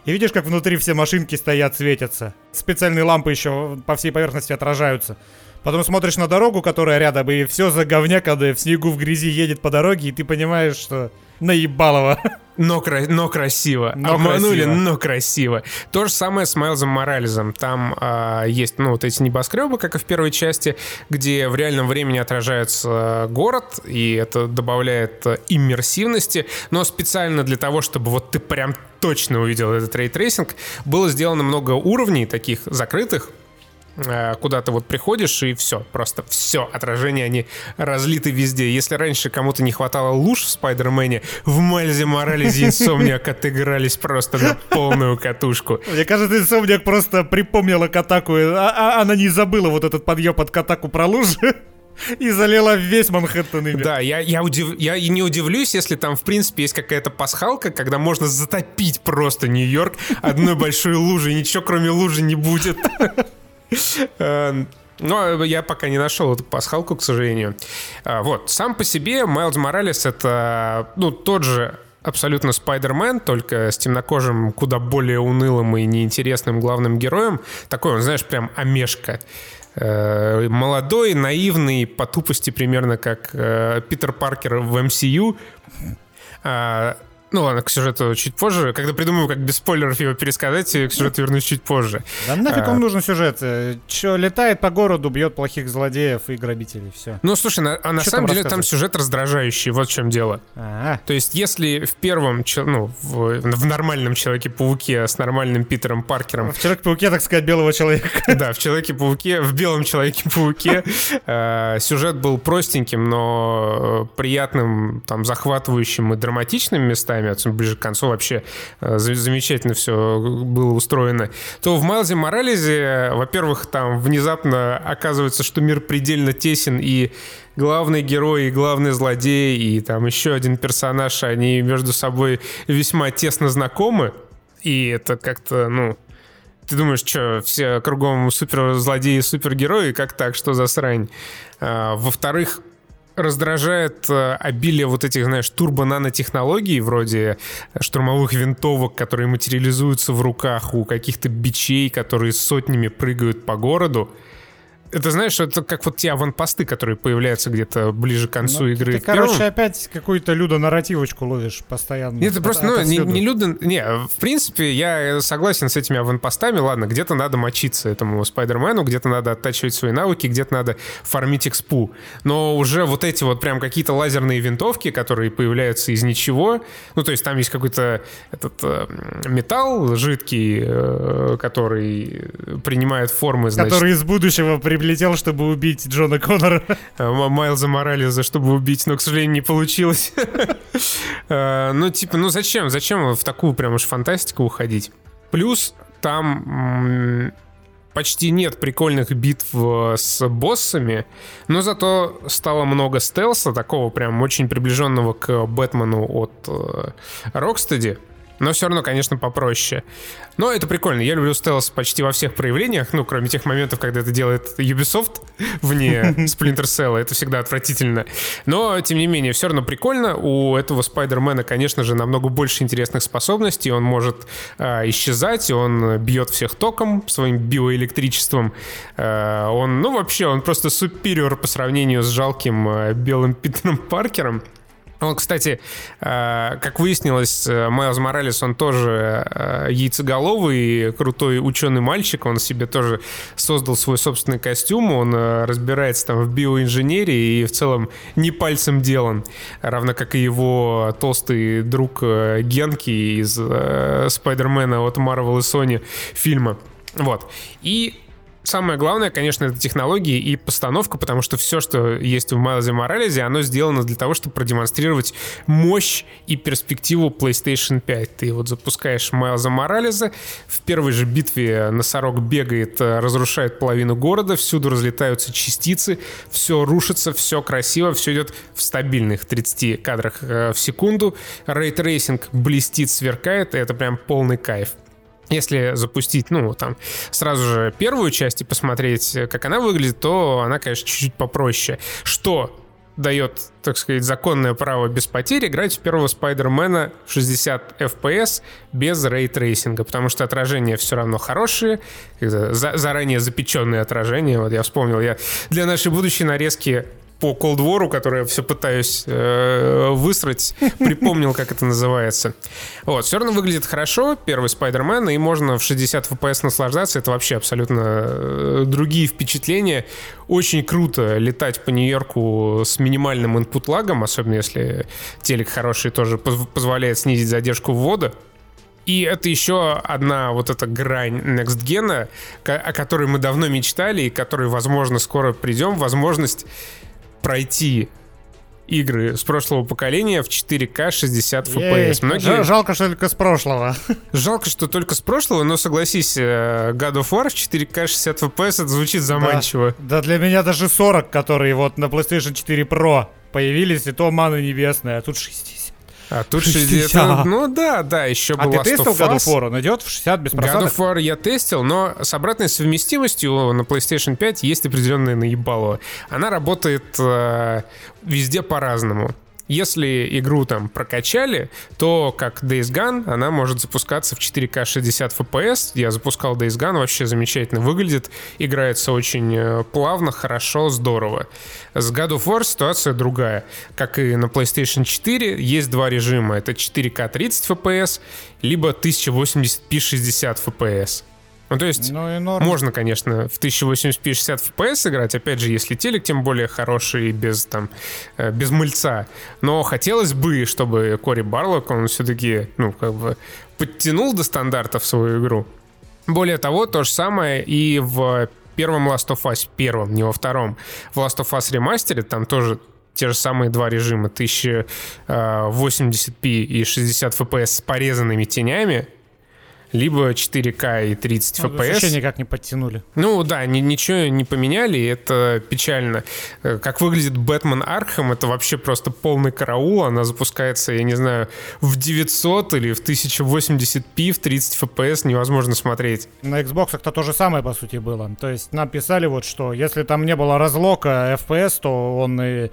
и видишь, как внутри все машинки стоят, светятся. Специальные лампы еще по всей поверхности отражаются. Потом смотришь на дорогу, которая рядом, и все за говня, когда в снегу в грязи едет по дороге, и ты понимаешь, что наебалово. Но, кра- но красиво. Но Обманули, красиво. но красиво. То же самое с Майлзом Морализом. Там а, есть, ну, вот эти небоскребы, как и в первой части, где в реальном времени отражается город, и это добавляет иммерсивности. Но специально для того, чтобы вот ты прям точно увидел этот рейтрейсинг, было сделано много уровней таких закрытых, Э, куда ты вот приходишь, и все, просто все, отражения, они разлиты везде. Если раньше кому-то не хватало луж в Спайдермене, в Майлзе Моралес и Insomniac отыгрались просто на полную катушку. Мне кажется, Insomniac просто припомнила Kotaku, а, а она не забыла вот этот подъем под Катаку про лужи. И залила весь Манхэттен ими. Да, я, я, удив... я не удивлюсь, если там, в принципе, есть какая-то пасхалка, когда можно затопить просто Нью-Йорк одной большой лужей, ничего кроме лужи не будет. Эм, но я пока не нашел эту пасхалку, к сожалению. А, вот, сам по себе Майлз Моралес это, ну, тот же абсолютно Спайдермен, только с темнокожим, куда более унылым и неинтересным главным героем. Такой он, знаешь, прям омешка. Э, молодой, наивный, по тупости примерно как э, Питер Паркер в MCU. А, Ну ладно, к сюжету чуть позже. Когда придумаю, как без спойлеров его пересказать, к сюжету вернусь чуть позже. Да нафиг он нужен сюжет? Э, Че, летает по городу, бьет плохих злодеев и грабителей, все. Ну слушай, на, а на Чё самом там деле там сюжет раздражающий, вот в чем дело. А, То есть, если в первом, ну, в, в нормальном Человеке-пауке с нормальным Питером Паркером в Человек-пауке, так сказать, белого человека. Да, в Человеке-пауке, в белом Человеке-пауке э, сюжет был простеньким, но э, приятным, там, захватывающим и драматичным местами, особенно ближе к концу вообще э, за- замечательно все было устроено, то в Майлзе Моралезе, во-первых, там внезапно оказывается, что мир предельно тесен, и главный герой, и главный злодей, и там еще один персонаж, они между собой весьма тесно знакомы, и это как-то, ну, ты думаешь, что все кругом суперзлодеи, супергерои, как так, что за срань? А, во-вторых, раздражает э, обилие вот этих, знаешь, турбо-нанотехнологий, вроде штурмовых винтовок, которые материализуются в руках у каких-то бичей, которые сотнями прыгают по городу. Это, знаешь, это как вот те аванпосты, которые появляются где-то ближе к концу Ну, игры. Ты, В первом- короче, опять какую-то людо-нарративочку ловишь постоянно. нет, это От- просто, ну, не, не Люден... Не, в принципе, я согласен с этими аванпостами. Ладно, где-то надо мочиться этому Спайдермену, где-то надо оттачивать свои навыки, где-то надо фармить экспу. Но уже вот эти вот прям какие-то лазерные винтовки, которые появляются из ничего, ну, то есть там есть какой-то этот э, металл жидкий, э, который принимает формы, значит, Который из будущего прилетел, чтобы убить Джона Коннора. э, Майлза Морализа, чтобы убить, но, к сожалению, не получилось. Э, Ну, типа, ну зачем? Зачем в такую прям уж фантастику уходить? Плюс там почти нет прикольных битв э, с боссами, но зато стало много стелса, такого прям очень приближенного к Бэтмену от э, Rocksteady. Но все равно, конечно, попроще. Но это прикольно. Я люблю стелс почти во всех проявлениях, ну, кроме тех моментов, когда это делает Ubisoft вне Splinter Cell. Это всегда отвратительно. Но, тем не менее, все равно прикольно. У этого Спайдермена, конечно же, намного больше интересных способностей. Он может а, исчезать, он бьет всех током своим биоэлектричеством. А, он, ну, вообще, он просто супериор по сравнению с жалким а, белым Питером Паркером. Он, кстати, э, как выяснилось, э, Майлз Моралес, он тоже э, яйцеголовый, крутой ученый мальчик, он себе тоже создал свой собственный костюм, он разбирается там в биоинженерии и в целом не пальцем делан, равно как и его толстый друг Генки из Спайдермена от Marvel и Sony фильма. Вот. И Самое главное, конечно, это технологии и постановка, потому что все, что есть в Майлзе Моралезе, оно сделано для того, чтобы продемонстрировать мощь и перспективу PlayStation 5. Ты вот запускаешь Майлза Моралеза, в первой же битве носорог бегает, э, разрушает половину города, всюду разлетаются частицы, все рушится, все красиво, все идет в стабильных 30 кадрах э, в секунду. Рейтрейсинг блестит, сверкает, и это прям полный кайф. Если запустить, ну, там, сразу же первую часть и посмотреть, э, как она выглядит, то она, конечно, чуть-чуть попроще. Что дает, так сказать, законное право без потерь играть в первого Спайдермена в 60 FPS без рейтрейсинга, потому что отражения все равно хорошие, это за- заранее запеченные отражения. Вот я вспомнил, я для нашей будущей нарезки по Cold War, который я все пытаюсь э, высрать, припомнил, как это называется. Вот, все равно выглядит хорошо, первый Спайдермен, и можно в 60 FPS наслаждаться. Это вообще абсолютно э, другие впечатления. Очень круто летать по Нью-Йорку с минимальным input-лагом, особенно если телек хороший тоже поз- позволяет снизить задержку ввода. И это еще одна вот эта грань Next Gen, о которой мы давно мечтали, и которой, возможно, скоро придем. Возможность пройти игры с прошлого поколения в 4К 60 Ей, FPS. Многие... жа- Жалко, что только с прошлого. Жалко, что только с прошлого, но согласись, э, God of War в 4К 60 FPS это звучит заманчиво. Да для меня даже 40, которые вот на PlayStation 4 Pro появились, и то мана небесная, а тут 60. А тут 60. 60. Ну да, да, еще А был ты тестил God of. War? Он идет в 60 без God просадок? of War я тестил, но с обратной совместимостью на PlayStation 5 есть определенная наебалова. Она работает э, везде по-разному. Если игру там прокачали, то как Days Gone, она может запускаться в 4К 60 FPS. Я запускал Days Gone, вообще замечательно выглядит, играется очень э, плавно, хорошо, здорово. С God of War ситуация другая. Как и на PlayStation 4, есть два режима. Это 4К 30 FPS, либо 1080p 60 FPS. Ну, то есть, ну, и норм. можно, конечно, в 1080p 60 FPS играть, опять же, если телек, тем более хороший, без, там, э, без мыльца. Но хотелось бы, чтобы Кори Барлок, он все-таки, ну, как бы подтянул до стандартов свою игру. Более того, то же самое и в первом Last of Us, первом, не во втором. В Last of Us ремастере там тоже те же самые два режима 1080p и 60 FPS с порезанными тенями либо 4К и 30 ну, FPS. Вообще никак не подтянули. Ну да, ни, ничего не поменяли, и это печально. Э, как выглядит Бэтмен Архам, это вообще просто полный караул. Она запускается, я не знаю, в 900 или в 1080p, в 30 FPS невозможно смотреть. На Xbox это то же самое, по сути, было. То есть нам писали вот что, если там не было разлока FPS, то он и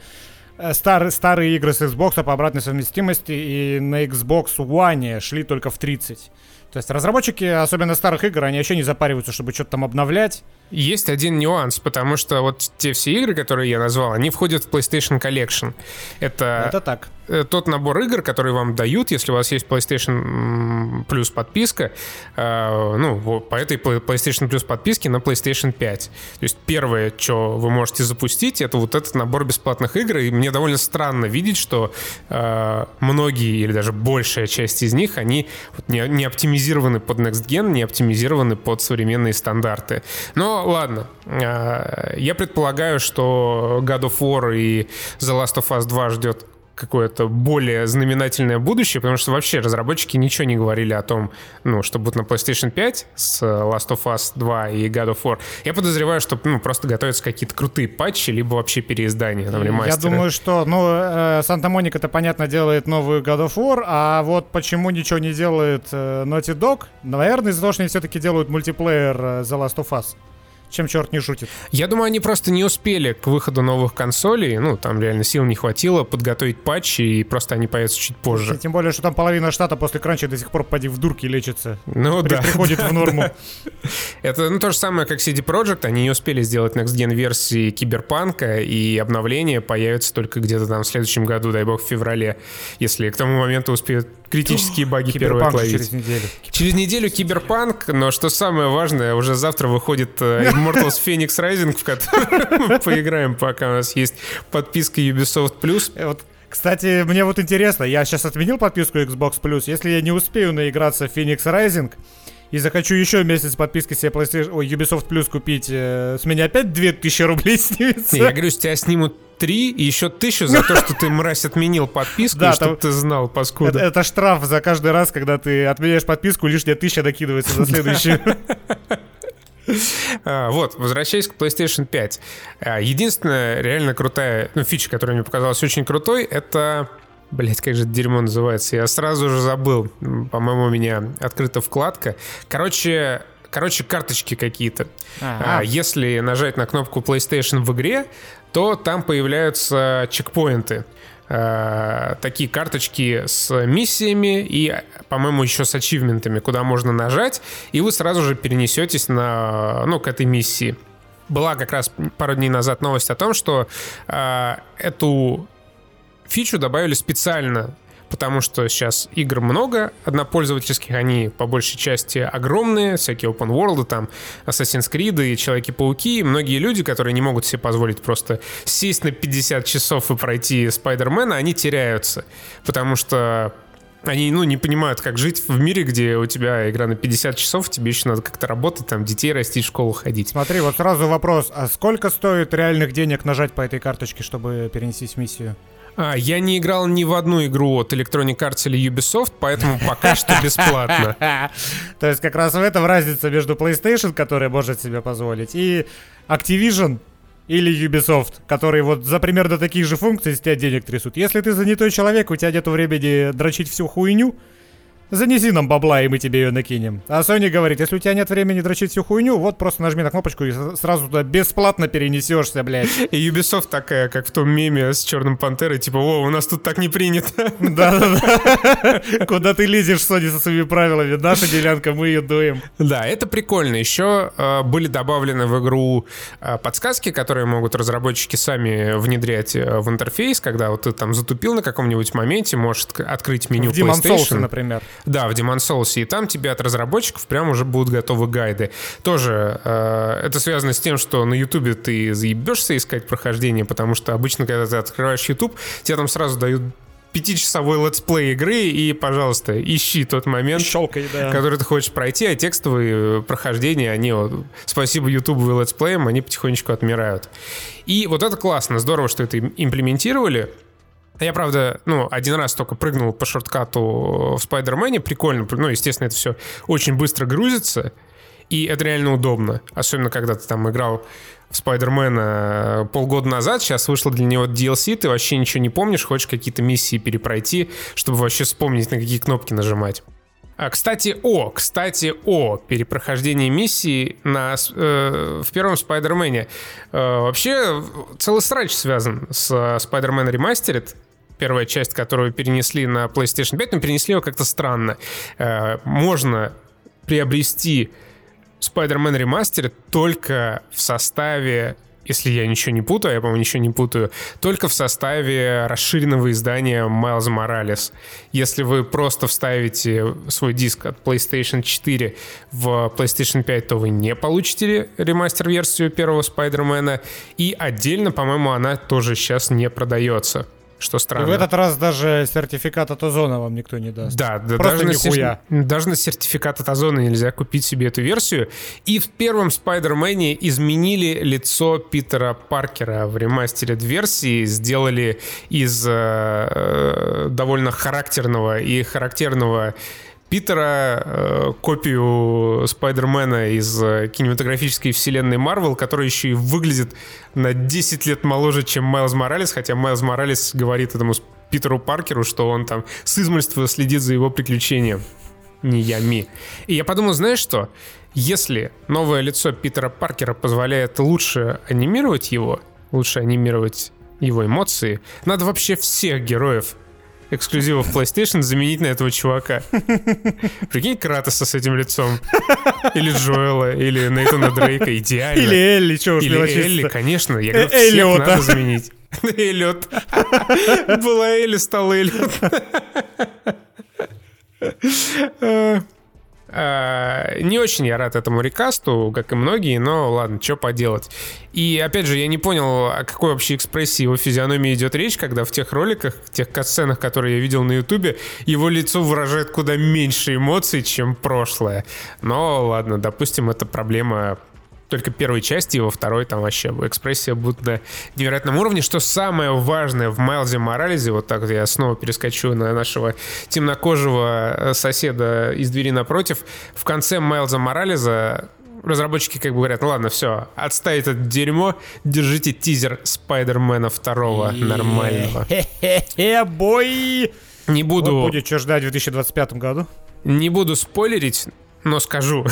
э, старые, старые игры с Xbox по обратной совместимости и на Xbox One шли только в 30. То есть разработчики, особенно старых игр, они вообще не запариваются, чтобы что-то там обновлять. Есть один нюанс, потому что вот те все игры, которые я назвал, они входят в PlayStation Collection. Это, Это так. Э, тот набор игр, которые вам дают, если у вас есть PlayStation Plus подписка, э, ну, по этой PlayStation Plus подписке на PlayStation 5. То есть первое, что вы можете запустить, это вот этот набор бесплатных игр, и мне довольно странно видеть, что э, многие или даже большая часть из них, они вот не, не оптимизированы под Next Gen, не оптимизированы под современные стандарты. Но ладно, э, я предполагаю, что God of War и The Last of Us 2 ждет какое-то более знаменательное будущее, потому что вообще разработчики ничего не говорили о том, ну, что будет на PlayStation 5 с Last of Us 2 и God of War. Я подозреваю, что ну, просто готовятся какие-то крутые патчи, либо вообще переиздания, там, ремастеры. Я думаю, что, ну, э, Санта-Моника это понятно делает новую God of War, а вот почему ничего не делает э, Naughty Dog? Наверное, из-за того, что они все-таки делают мультиплеер э, The Last of Us чем черт не шутит. Я думаю, они просто не успели к выходу новых консолей, ну, там реально сил не хватило подготовить патчи, и просто они появятся чуть позже. Тем более, что там половина штата после кранча до сих пор поди в дурке лечится. Ну При, да. Приходит в норму. Это ну, то же самое, как CD Projekt, они не успели сделать Next Gen версии Киберпанка, и обновления появятся только где-то там в следующем году, дай бог, в феврале, если к тому моменту успеют критические баги первые отловить. через неделю. Через неделю Киберпанк, но что самое важное, уже завтра выходит Immortals Phoenix Rising, в который мы поиграем, пока у нас есть подписка Ubisoft Plus. Э, вот кстати, мне вот интересно, я сейчас отменил подписку Xbox Plus, если я не успею наиграться в Phoenix Rising и захочу еще месяц подписки себе PlayStation, ой, Ubisoft Plus купить, э, с меня опять 2000 рублей снимется? Не, я говорю, с тебя снимут три и еще тысячу за то, что ты, мразь, отменил подписку, да, чтобы ты знал, паскуда. Это, это штраф за каждый раз, когда ты отменяешь подписку, лишняя тысяча докидывается за следующую. А, вот, возвращаясь к PlayStation 5. А, единственная реально крутая ну, фича, которая мне показалась очень крутой, это Блять, как же это дерьмо называется? Я сразу же забыл. По-моему, у меня открыта вкладка. Короче, короче, карточки какие-то. А, если нажать на кнопку PlayStation в игре, то там появляются чекпоинты. Э, такие карточки с миссиями и, по-моему, еще с ачивментами, куда можно нажать, и вы сразу же перенесетесь на, ну, к этой миссии. Была как раз пару дней назад новость о том, что э, эту фичу добавили специально потому что сейчас игр много однопользовательских, они по большей части огромные, всякие open world, там Assassin's Creed и Человеки-пауки, и многие люди, которые не могут себе позволить просто сесть на 50 часов и пройти Спайдермена, они теряются, потому что они, ну, не понимают, как жить в мире, где у тебя игра на 50 часов, тебе еще надо как-то работать, там, детей растить, в школу ходить. Смотри, вот сразу вопрос, а сколько стоит реальных денег нажать по этой карточке, чтобы перенестись в миссию? А, я не играл ни в одну игру от Electronic Arts или Ubisoft, поэтому пока что бесплатно. То есть как раз в этом разница между PlayStation, которая может себе позволить, и Activision или Ubisoft, которые вот за примерно такие же функции с тебя денег трясут. Если ты занятой человек, у тебя нет времени дрочить всю хуйню, занеси нам бабла, и мы тебе ее накинем. А Sony говорит, если у тебя нет времени дрочить всю хуйню, вот просто нажми на кнопочку и сразу туда бесплатно перенесешься, блядь. И Ubisoft такая, как в том меме с Черным Пантерой, типа, о, у нас тут так не принято. Да-да-да. Куда ты лезешь, Sony, со своими правилами? Наша делянка, мы ее дуем. Да, это прикольно. Еще э, были добавлены в игру э, подсказки, которые могут разработчики сами внедрять э, в интерфейс, когда вот ты там затупил на каком-нибудь моменте, можешь открыть меню PlayStation. Например. Да, в Demon Souls. И там тебе от разработчиков прям уже будут готовы гайды. Тоже э, это связано с тем, что на YouTube ты заебешься искать прохождение, потому что обычно, когда ты открываешь YouTube, тебе там сразу дают пятичасовой летсплей игры, и, пожалуйста, ищи тот момент, Щелкай, да. который ты хочешь пройти, а текстовые э, прохождения, они, вот, спасибо YouTube и летсплеям, они потихонечку отмирают. И вот это классно, здорово, что это имплементировали. Я, правда, ну, один раз только прыгнул по шорткату в Спайдермене, прикольно, ну, естественно, это все очень быстро грузится, и это реально удобно, особенно когда ты там играл в Спайдермена полгода назад, сейчас вышло для него DLC, ты вообще ничего не помнишь, хочешь какие-то миссии перепройти, чтобы вообще вспомнить, на какие кнопки нажимать. А, кстати, о, кстати, о перепрохождении миссии на, э, в первом Спайдермене. Э, вообще, целый срач связан с Spider-Man Remastered, первая часть, которую перенесли на PlayStation 5, но перенесли ее как-то странно. Э, можно приобрести Spider-Man Remastered только в составе если я ничего не путаю, я, по-моему, ничего не путаю, только в составе расширенного издания Miles Morales. Если вы просто вставите свой диск от PlayStation 4 в PlayStation 5, то вы не получите ремастер-версию первого Спайдермена. И отдельно, по-моему, она тоже сейчас не продается что странно. И в этот раз даже сертификат от Озона вам никто не даст. Да, да Просто даже, нихуя. На, даже на сертификат от Озона нельзя купить себе эту версию. И в первом Спайдермене изменили лицо Питера Паркера в ремастере версии, сделали из э, довольно характерного и характерного Питера, э, копию Спайдермена из э, кинематографической вселенной Марвел, который еще и выглядит на 10 лет моложе, чем Майлз Моралес, хотя Майлз Моралес говорит этому Питеру Паркеру, что он там с измольства следит за его приключением. Не я, ми. И я подумал, знаешь что? Если новое лицо Питера Паркера позволяет лучше анимировать его, лучше анимировать его эмоции, надо вообще всех героев эксклюзивов PlayStation заменить на этого чувака. Прикинь Кратоса с этим лицом. Или Джоэла, или Нейтана Дрейка. Идеально. Или Элли, что уж Или Элли, конечно. Я говорю, Э, всех Эллиота. надо заменить. Эллиот. Была Элли, стал Эллиот. А, Не очень я рад этому рекасту, как и многие, но ладно, что поделать. И опять же, я не понял, о какой вообще экспрессии его физиономии идет речь, когда в тех роликах, в тех катсценах, которые я видел на Ютубе, его лицо выражает куда меньше эмоций, чем прошлое. Но ладно, допустим, это проблема только первой части, во второй там вообще экспрессия будет на невероятном уровне. Что самое важное в Майлзе Моралезе, вот так я снова перескочу на нашего темнокожего э, соседа из двери напротив, в конце Майлза Моралеза разработчики как бы говорят, ладно, все, отставить это дерьмо, держите тизер Спайдермена второго нормального. Хе-хе-хе, бой! Не Вот буду, будет что ждать в 2025 году. не буду спойлерить, но скажу.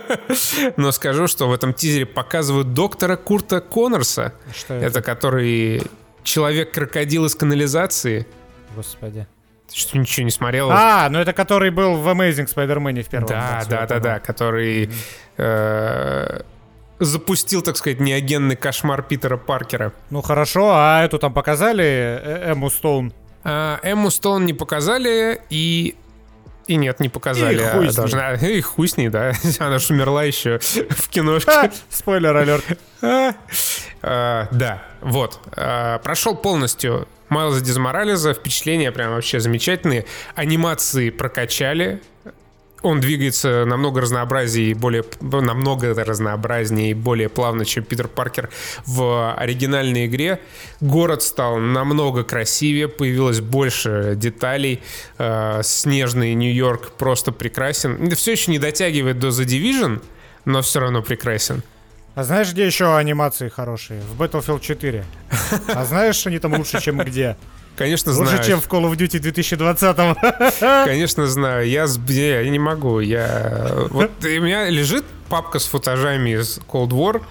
Но скажу, что в этом тизере показывают доктора Курта Коннорса. Что это? Это который человек-крокодил из канализации. Господи. Ты Что, ничего не смотрел? А, ну это который был в Amazing Spider-Man в первом. да, да, да, да, который э, запустил, так сказать, неогенный кошмар Питера Паркера. Ну хорошо, а эту там показали, э, Эмму Стоун? А, Эмму Стоун не показали, и... И нет, не показали. И хуй А с ней. должна... И хуй с ней, да. Она же умерла еще в киношке. Ха, Спойлер алерт. А, а, Да, вот. А, Прошел полностью Майлза Дизморализа. Впечатления прям вообще замечательные. Анимации прокачали. Он двигается намного разнообразнее и более намного разнообразнее и более плавно, чем Питер Паркер в оригинальной игре. Город стал намного красивее, появилось больше деталей. Э, снежный Нью-Йорк просто прекрасен. Все еще не дотягивает до The Division, но все равно прекрасен. А знаешь, где еще анимации хорошие? В Battlefield 4. А знаешь, они там лучше, чем где? Конечно, Лучше, знаю. чем в Call of Duty 2020 Конечно, знаю. Я, с- не, я не могу. Я... Вот у меня лежит папка с футажами из Cold War.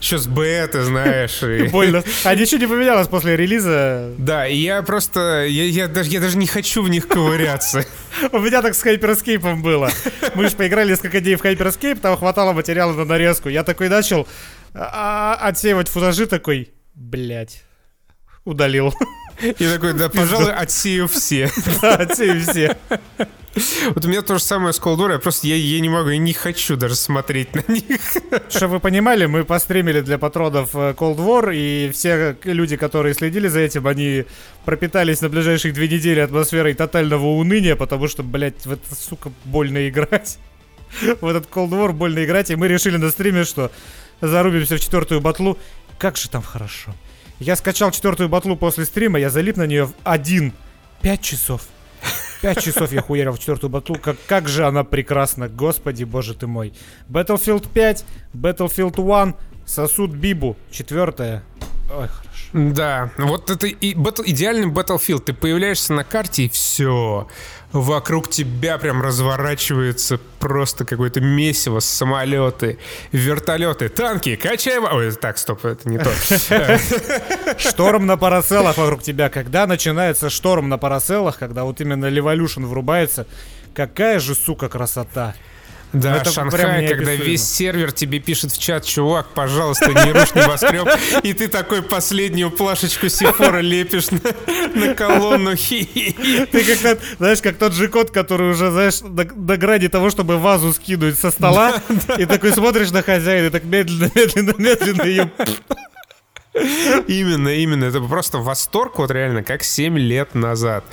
Еще с бета, знаешь. и- Больно. А ничего не поменялось после релиза. Да, и я просто... Я, я даже, я даже не хочу в них ковыряться. У меня так с Hyperscape было. Мы же поиграли несколько дней в Hyperscape, там хватало материала на нарезку. Я такой начал а, отсеивать футажи такой, блять, удалил. Я такой, да, пожалуй, отсею все. Да, отсею все. Вот у меня то же самое с Cold War. Я просто, я, я не могу, я не хочу даже смотреть на них. Чтобы вы понимали, мы постримили для патронов э, Cold War, и все люди, которые следили за этим, они пропитались на ближайшие две недели атмосферой тотального уныния, потому что, блядь, в это, сука, больно играть. В этот Cold War больно играть, и мы решили на стриме, что зарубимся в четвертую батлу. Как же там хорошо. Я скачал четвертую батлу после стрима, я залип на нее один. Пять часов. Пять часов я хуярил в четвертую батлу. Как, как же она прекрасна, господи, боже ты мой. Battlefield 5, Battlefield 1, сосуд Бибу, четвертая. Ой. Да, вот это и бэтл- идеальный Battlefield. Ты появляешься на карте, и все. Вокруг тебя прям разворачивается просто какое-то месиво, самолеты, вертолеты, танки, качай... ва- Ой, так, стоп, это не то. Шторм на параселах вокруг тебя. Когда начинается шторм на параселах, когда вот именно Revolution врубается, какая же, сука, красота. Да, Это Шанхай, когда весь сервер тебе пишет в чат, чувак, пожалуйста, не рушь небоскреб, и ты такой последнюю плашечку сифора лепишь на, на колонну. Ты как знаешь, как тот же кот, который уже, знаешь, на, на грани того, чтобы вазу скинуть со стола, и такой смотришь на хозяина, и так медленно, медленно, медленно ее... Именно, именно. Это просто восторг, вот реально, как 7 лет назад.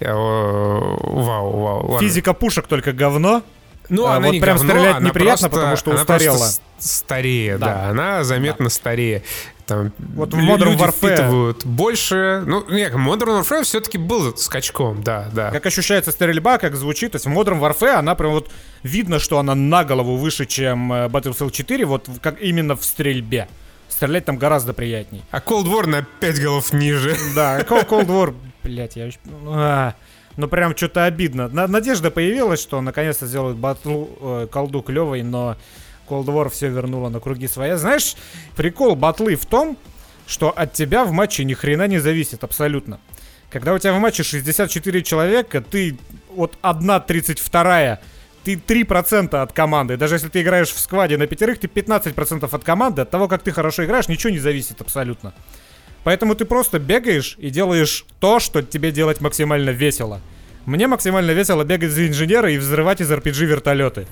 О, Вау, вау. ладно. Физика пушек только говно. Ну, А, она вот не прям говно, стрелять она неприятно, просто- потому что она устарела. просто старее, да. Да. Она заметно старее. Там Вот в Modern люди Warfare- впитывают больше. Ну, нет, Modern Warfare все-таки был скачком, да, да. Как ощущается стрельба, как звучит. То есть в Modern Warfare она прям вот видно, что она на голову выше, чем э, Battlefield 4, вот как именно в стрельбе. Стрелять там гораздо приятней. А Cold War на 5 голов ниже. Да, Cold War, блять, я... Ну прям что-то обидно. На- Надежда появилась, что наконец-то сделают батлу э, колду клевой, но Cold War все вернуло на круги своя. Знаешь, прикол батлы в том, что от тебя в матче ни хрена не зависит абсолютно. Когда у тебя в матче 64 человека, ты вот 1.32, ты 3% от команды. Даже если ты играешь в скваде на пятерых, ты 15% от команды. От того, как ты хорошо играешь, ничего не зависит абсолютно. Поэтому ты просто бегаешь и делаешь то, что тебе делать максимально весело. Мне максимально весело бегать за инженера и взрывать из RPG вертолеты.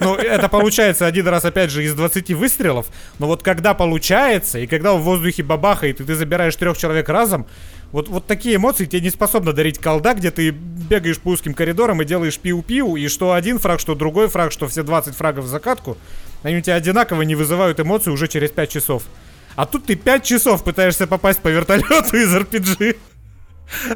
Ну, это получается один раз, опять же, из 20 выстрелов. Но вот когда получается, и когда в воздухе бабахает, и ты забираешь трех человек разом, вот, вот такие эмоции тебе не способна дарить колда, где ты бегаешь по узким коридорам и делаешь пиу-пиу, и что один фраг, что другой фраг, что все 20 фрагов в закатку, они у тебя одинаково не вызывают эмоций уже через 5 часов. А тут ты 5 часов пытаешься попасть по вертолету из RPG.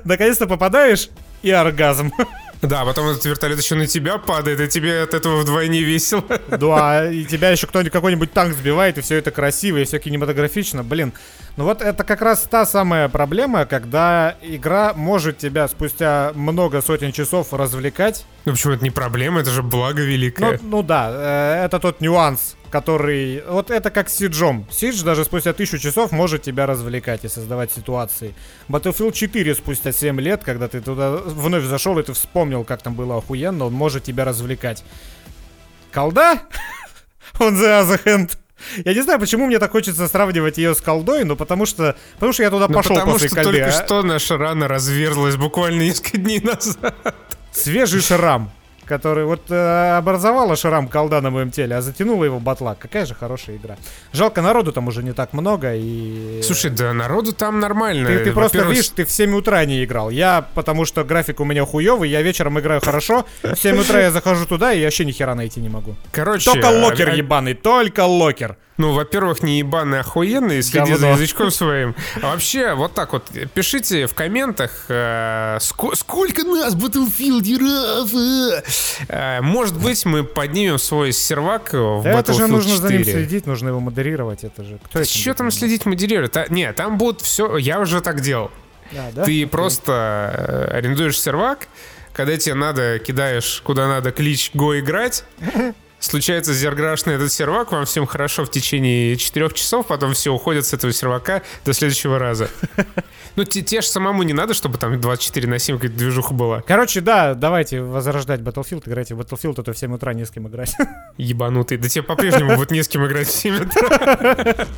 Наконец-то попадаешь, и оргазм. Да, потом этот вертолет еще на тебя падает, и тебе от этого вдвойне весело. Да, и тебя еще кто-нибудь какой-нибудь танк сбивает, и все это красиво, и все кинематографично. Блин, ну вот это как раз та самая проблема, когда игра может тебя спустя много сотен часов развлекать. Ну почему это не проблема, это же благо Ну, великое. ну да, э, это тот нюанс, который... Вот это как с Сиджом. Сидж даже спустя тысячу часов может тебя развлекать и создавать ситуации. Battlefield 4 спустя 7 лет, когда ты туда вновь зашел и ты вспомнил, как там было охуенно, он может тебя развлекать. Колда? On the other hand. Я не знаю, почему мне так хочется сравнивать ее с колдой, но потому что, потому что я туда Ну, пошел потому после что колды. только а? что наша рана разверзлась буквально несколько дней назад. Свежий шрам, который вот э, образовала шрам колда на моем теле, а затянула его батла. Какая же хорошая игра. Жалко, народу там уже не так много и... Слушай, да народу там нормально. Ты, ты просто видишь, ты в 7 утра не играл. Я, потому что график у меня хуёвый, я вечером играю хорошо. В 7 утра я захожу туда и вообще ни хера найти не могу. Короче, Только Locker а- а- ебаный, только Locker. Ну, во-первых, не ебаный, охуенный, следи за Говно. язычком своим. А вообще, вот так вот, пишите в комментах, э, ско- сколько нас в Battlefield раз? Э? Может быть, мы поднимем свой сервак в Да это же Battlefield нужно за ним 4. следить, нужно его модерировать. Это же кто Что там следить, модерировать? А, нет, там будет все. Я уже так делал. А, да? Ты Окей. просто э, арендуешь сервак, когда тебе надо, кидаешь куда надо клич «Го играть», случается зерграш на этот сервак, вам всем хорошо в течение 4 часов, потом все уходят с этого сервака до следующего раза. Ну, те, же самому не надо, чтобы там 24 на 7 какая-то движуха была. Короче, да, давайте возрождать Battlefield. Играйте в Battlefield, а то в 7 утра не с кем играть. Ебанутый. Да тебе по-прежнему будет не с кем играть в 7 утра.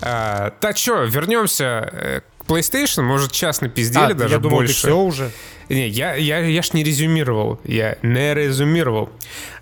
А, Так что, вернемся э, PlayStation. Может, час напиздели А, даже я думал, ты больше. все уже. Не, я, я, я ж не резюмировал. Я не резюмировал.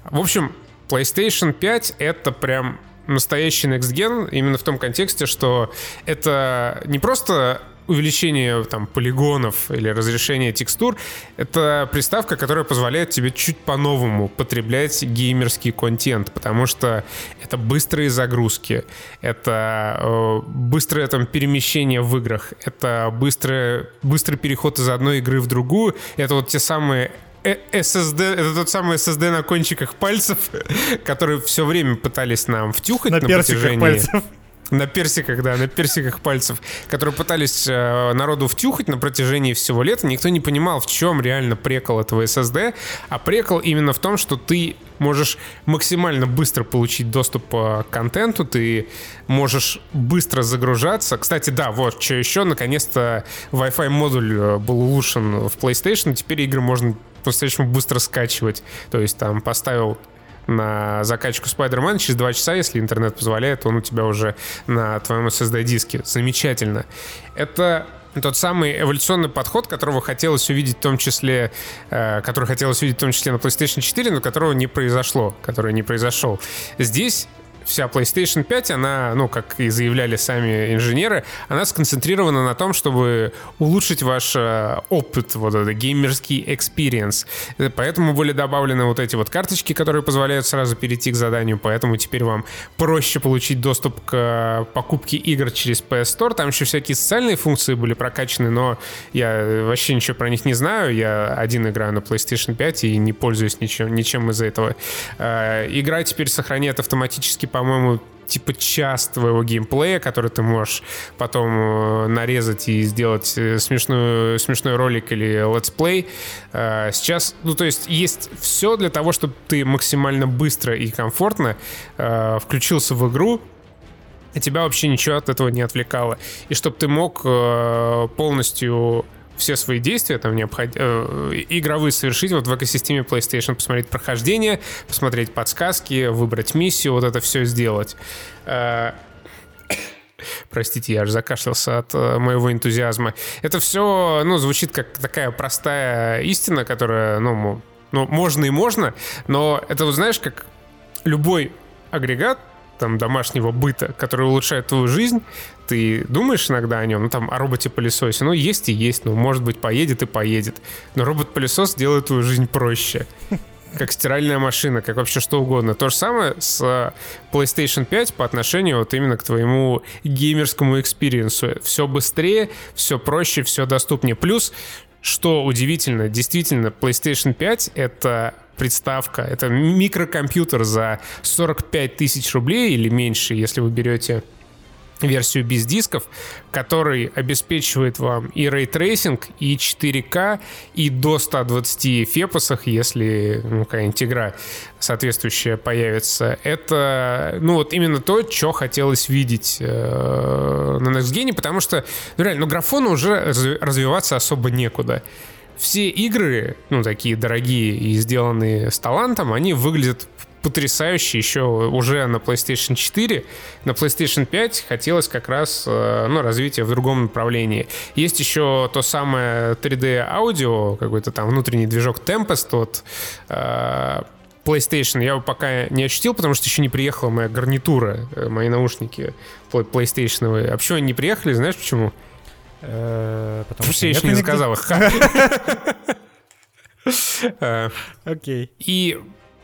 В общем, PlayStation 5 это прям настоящий Next Gen именно в том контексте, что это не просто увеличение там полигонов или разрешение текстур, это приставка, которая позволяет тебе чуть по-новому потреблять геймерский контент, потому что это быстрые загрузки, это э, быстрое там перемещение в играх, это быстрое, быстрый переход из одной игры в другую, это вот те самые э- SSD, это тот самый SSD на кончиках пальцев, которые все время пытались нам втюхать На на, протяжении... пальцев. На персиках, да, на персиках пальцев, которые пытались э, народу втюхать на протяжении всего лета. Никто не понимал, в чем реально прекол этого SSD. А прекол именно в том, что ты можешь максимально быстро получить доступ э, к контенту, ты можешь быстро загружаться. Кстати, да, вот, что еще, наконец-то Wi-Fi модуль э, был улучшен в PlayStation, теперь игры можно по-настоящему быстро скачивать. То есть там поставил на закачку Spider-Man через 2 часа, если интернет позволяет, он у тебя уже на твоем SSD-диске. Замечательно. Это тот самый эволюционный подход, которого хотелось увидеть в том числе, э, который хотелось увидеть в том числе на PlayStation 4, но которого не произошло, который не произошел. Здесь вся PlayStation 5, она, ну, как и заявляли сами инженеры, она сконцентрирована на том, чтобы улучшить ваш э, опыт, вот этот геймерский experience. Э, Поэтому были добавлены вот эти вот карточки, которые позволяют сразу перейти к заданию, поэтому теперь вам проще получить доступ к э, покупке игр через PS Store. Там еще всякие социальные функции были прокачаны, но я вообще ничего про них не знаю. Я один играю на PlayStation 5 и не пользуюсь ничем, ничем из-за этого. Игра теперь сохраняет автоматически, по-моему, типа час твоего геймплея, который ты можешь потом э, нарезать и сделать э, смешную, смешной ролик или летсплей. Э, Сейчас, ну то есть есть все для того, чтобы ты максимально быстро и комфортно включился в игру, и тебя вообще ничего от этого не отвлекало. И чтобы ты мог полностью все свои действия там необход... э, игровые совершить вот в экосистеме PlayStation, посмотреть прохождение, посмотреть подсказки, выбрать миссию, вот это все сделать. Э, Простите, я аж закашлялся от э, моего энтузиазма. Это все, ну, звучит как такая простая истина, которая, ну, ну, можно и можно, но это, вот знаешь, как любой агрегат, там, домашнего быта, который улучшает твою жизнь, ты думаешь иногда о нем, ну, там, о роботе-пылесосе, ну, есть и есть, ну, может быть, поедет и поедет, но робот-пылесос делает твою жизнь проще как стиральная машина, как вообще что угодно. То же самое с э, PlayStation 5 по отношению вот именно к твоему геймерскому experience у. Все быстрее, все проще, все доступнее. Плюс, что удивительно, действительно, PlayStation 5 — это приставка, это микрокомпьютер за 45 тысяч рублей или меньше, если вы берете версию без дисков, который обеспечивает вам и рейтрейсинг, и 4К, и до 120 FPS ах, если ну, какая-нибудь игра соответствующая появится. Это, ну, вот именно то, что хотелось видеть э, на Next Gen, потому что, ну, реально, ну, графону уже разви- развиваться особо некуда. Все игры, ну, такие дорогие и сделанные с талантом, они выглядят потрясающе еще уже на PlayStation 4. На PlayStation 5 хотелось как раз э, ну, развития в другом направлении. Есть еще то самое 3D аудио, какой-то там внутренний движок Tempest от э, PlayStation. Я его пока не ощутил, потому что еще не приехала моя гарнитура, э, мои наушники PlayStation. А почему они не приехали? Знаешь почему? Потому Потому что я еще не заказал их. Окей. И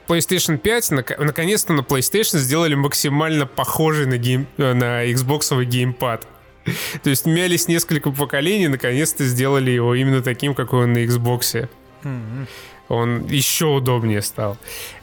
PlayStation 5 нак- наконец-то на PlayStation сделали максимально похожий на, гейм, э, на Xbox геймпад. То есть мялись несколько поколений, наконец-то сделали его именно таким, какой он на Xbox. М-м. он еще удобнее стал.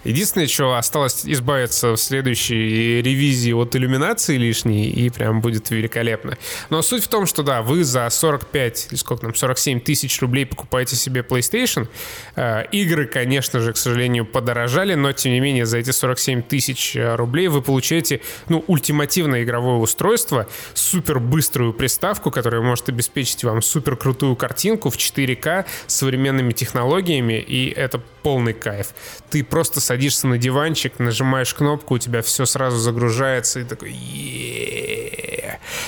Единственное, что осталось избавиться в следующей ревизии от иллюминации лишней, и прям будет великолепно. Но суть в том, что да, вы за 45 или сколько там, 47 тысяч рублей покупаете себе PlayStation. Э, игры, конечно же, к сожалению, подорожали, но тем не менее за эти 47 тысяч э, рублей вы получаете, ну, ультимативное игровое устройство, супер быструю приставку, которая может обеспечить вам супер крутую картинку в 4К с современными технологиями, и это полный кайф. Ты просто садишься на диванчик, нажимаешь кнопку, у тебя все сразу загружается, и такой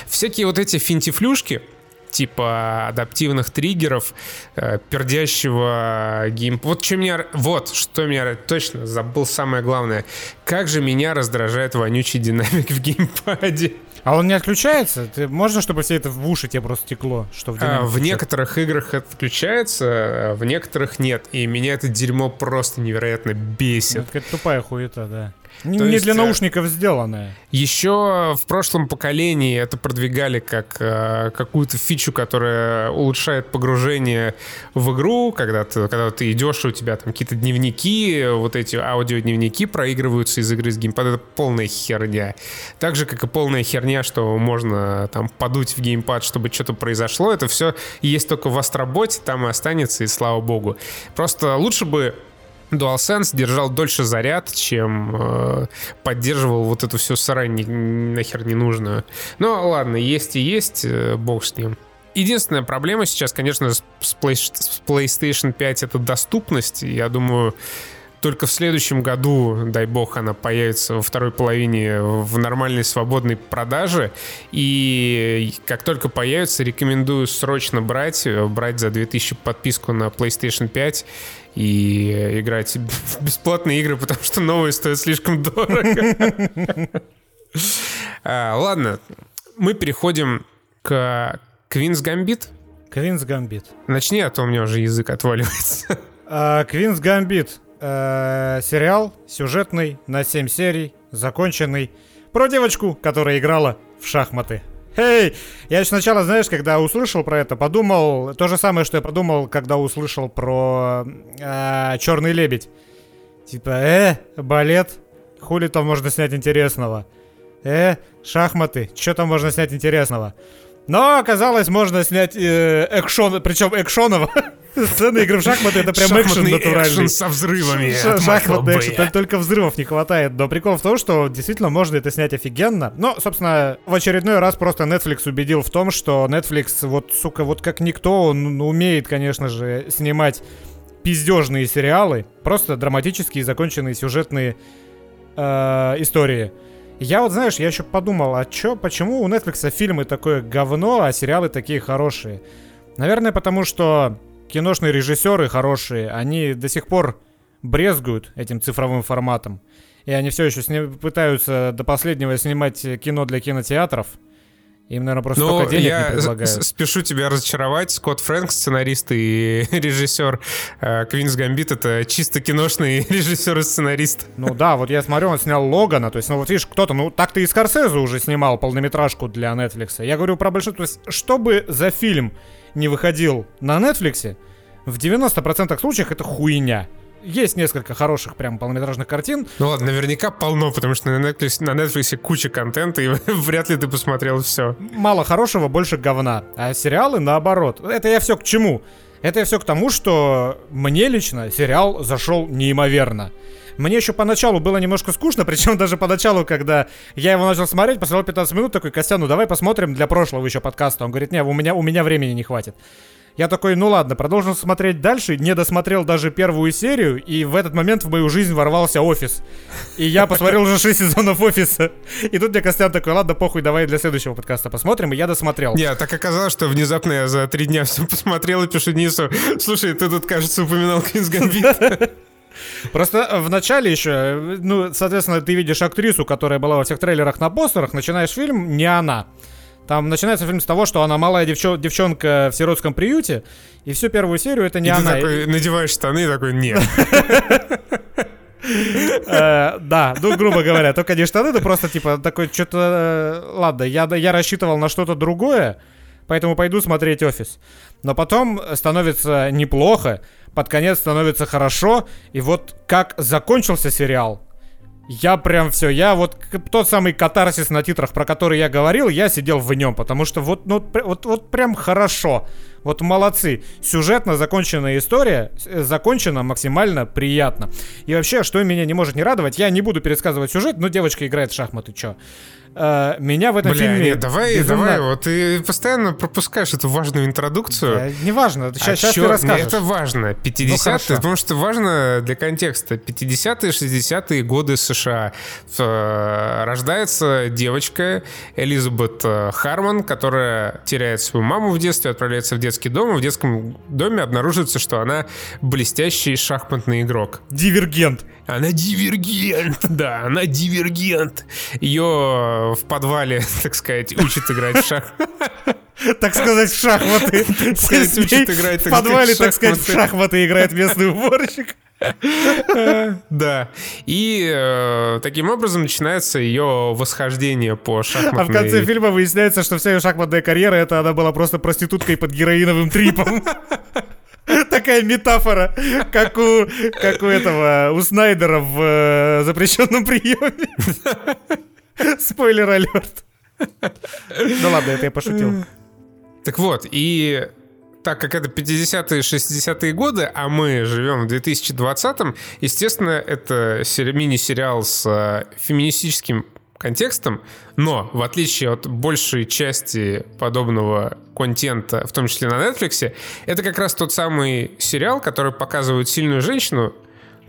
Всякие вот эти финтифлюшки, типа адаптивных триггеров, э, пердящего гейм... Вот что меня... Вот, что меня... Точно, забыл самое главное. Как же меня раздражает вонючий динамик в геймпаде. А он не отключается? Ты, можно, чтобы все это в уши тебе просто текло? Что в, а, в некоторых играх это отключается, а в некоторых нет. И меня это дерьмо просто невероятно бесит. Ну, это тупая хуета, да. Не, не для э, наушников сделанное. Еще в прошлом поколении это продвигали как э, какую-то фичу, которая улучшает погружение в игру, когда ты, когда ты идешь, у тебя там какие-то дневники, вот эти аудиодневники проигрываются из игры с геймпада. Это полная херня. Так же, как и полная херня, что можно там подуть в геймпад, чтобы что-то произошло. Это все есть только в Астроботе, там и останется, и слава богу. Просто лучше бы DualSense держал дольше заряд, чем э, поддерживал вот эту всю сарань ни, нахер не нужную. Но ладно, есть и есть, э, бог с ним. Единственная проблема сейчас, конечно, с, Play, с PlayStation 5 это доступность. Я думаю, только в следующем году, дай бог, она появится во второй половине в нормальной свободной продаже. И как только появится, рекомендую срочно брать, брать за 2000 подписку на PlayStation 5 и играть в бесплатные игры, потому что новые стоят слишком дорого. А, ладно, мы переходим к Queen's Gambit. Queen's Gambit. Начни, а то у меня уже язык отваливается. Queen's Gambit э, сериал сюжетный на 7 серий, законченный, про девочку, которая играла в шахматы. Эй, я сначала, знаешь, когда услышал про это, подумал то же самое, что я подумал, когда услышал про э, Черный лебедь. Типа, э, балет, хули там можно снять интересного? Э, шахматы, что там можно снять интересного? Но оказалось, можно снять э, экшон, причем экшонова. Сцены игры в шахматы это прям экшен натуральный. со взрывами. Шахматный экшен, только взрывов не хватает. Но прикол в том, что действительно можно это снять офигенно. Но, собственно, в очередной раз просто Netflix убедил в том, что Netflix, вот, сука, вот как никто, он умеет, конечно же, снимать пиздежные сериалы, просто драматические, законченные сюжетные э, истории. Я вот, знаешь, я еще подумал, а чё, почему у Netflix фильмы такое говно, а сериалы такие хорошие? Наверное, потому что киношные режиссеры хорошие, они до сих пор брезгуют этим цифровым форматом. И они все еще сни- пытаются до последнего снимать кино для кинотеатров. Им, наверное, просто ну, только денег я не предлагают. спешу тебя разочаровать. Скотт Фрэнк, сценарист и режиссер э, Квинс Гамбит, это чисто киношный режиссер и сценарист. Ну да, вот я смотрю, он снял Логана, то есть, ну вот видишь, кто-то, ну так-то и Скорсезе уже снимал полнометражку для Netflix. Я говорю про большинство, то есть, чтобы за фильм не выходил на Netflix, в 90% случаев это хуйня. Есть несколько хороших прям полнометражных картин. Ну ладно, наверняка полно, потому что на Netflix, на Netflix куча контента, и вряд ли ты посмотрел все. Мало хорошего, больше говна. А сериалы наоборот. Это я все к чему? Это я все к тому, что мне лично сериал зашел неимоверно. Мне еще поначалу было немножко скучно, причем даже поначалу, когда я его начал смотреть, посмотрел 15 минут, такой, Костян, ну давай посмотрим для прошлого еще подкаста. Он говорит, не, у меня, у меня времени не хватит. Я такой, ну ладно, продолжил смотреть дальше, не досмотрел даже первую серию, и в этот момент в мою жизнь ворвался офис. И я посмотрел уже 6 сезонов офиса. И тут мне Костян такой, ладно, похуй, давай для следующего подкаста посмотрим, и я досмотрел. Не, так оказалось, что внезапно я за три дня все посмотрел и пишу Нису, слушай, ты тут, кажется, упоминал Квинс Гамбит. Просто в начале еще, ну, соответственно, ты видишь актрису, которая была во всех трейлерах на постерах, начинаешь фильм, не она. Там начинается фильм с того, что она малая девчон- девчонка в сиротском приюте, и всю первую серию это не и она. Ты такой надеваешь штаны и такой, нет. Э, да, ну, грубо говоря, только не штаны, ты просто, типа, такой, что-то... Э, ладно, я рассчитывал на что-то другое, поэтому пойду смотреть офис. Но потом становится неплохо, под конец становится хорошо, и вот как закончился сериал, я прям все, я вот тот самый катарсис на титрах, про который я говорил, я сидел в нем, потому что вот, ну, вот, вот прям хорошо. Вот молодцы. Сюжетно законченная история э, закончена максимально приятно. И вообще, что меня не может не радовать, я не буду пересказывать сюжет, но девочка играет в шахматы, чё? Uh, меня в этом Бля, фильме... Нет, давай, безумно... давай, вот ты постоянно пропускаешь эту важную интродукцию. Да, неважно, сейчас, а сейчас чё? ты расскажешь. Это важно, 50-е, ну, потому что важно для контекста. 50-е, 60-е годы США. Э, рождается девочка Элизабет э, Харман, которая теряет свою маму в детстве, отправляется в детский дом, и в детском доме обнаруживается, что она блестящий шахматный игрок. Дивергент. Она дивергент, да, она дивергент. Ее в подвале, так сказать, учат играть в шах. Так сказать, в шахматы. Учат играть В подвале, так сказать, в шахматы играет местный уборщик. Да. И э, таким образом начинается ее восхождение по шахматной... А в конце фильма выясняется, что вся ее шахматная карьера, это она была просто проституткой под героиновым трипом. Такая метафора, как у, как у этого, у Снайдера в э, запрещенном приеме. Спойлер алерт. Ну ладно, это я пошутил. Так вот, и так как это 50-е, 60-е годы, а мы живем в 2020-м, естественно, это мини-сериал с э, феминистическим контекстом, но в отличие от большей части подобного контента, в том числе на Netflix, это как раз тот самый сериал, который показывает сильную женщину,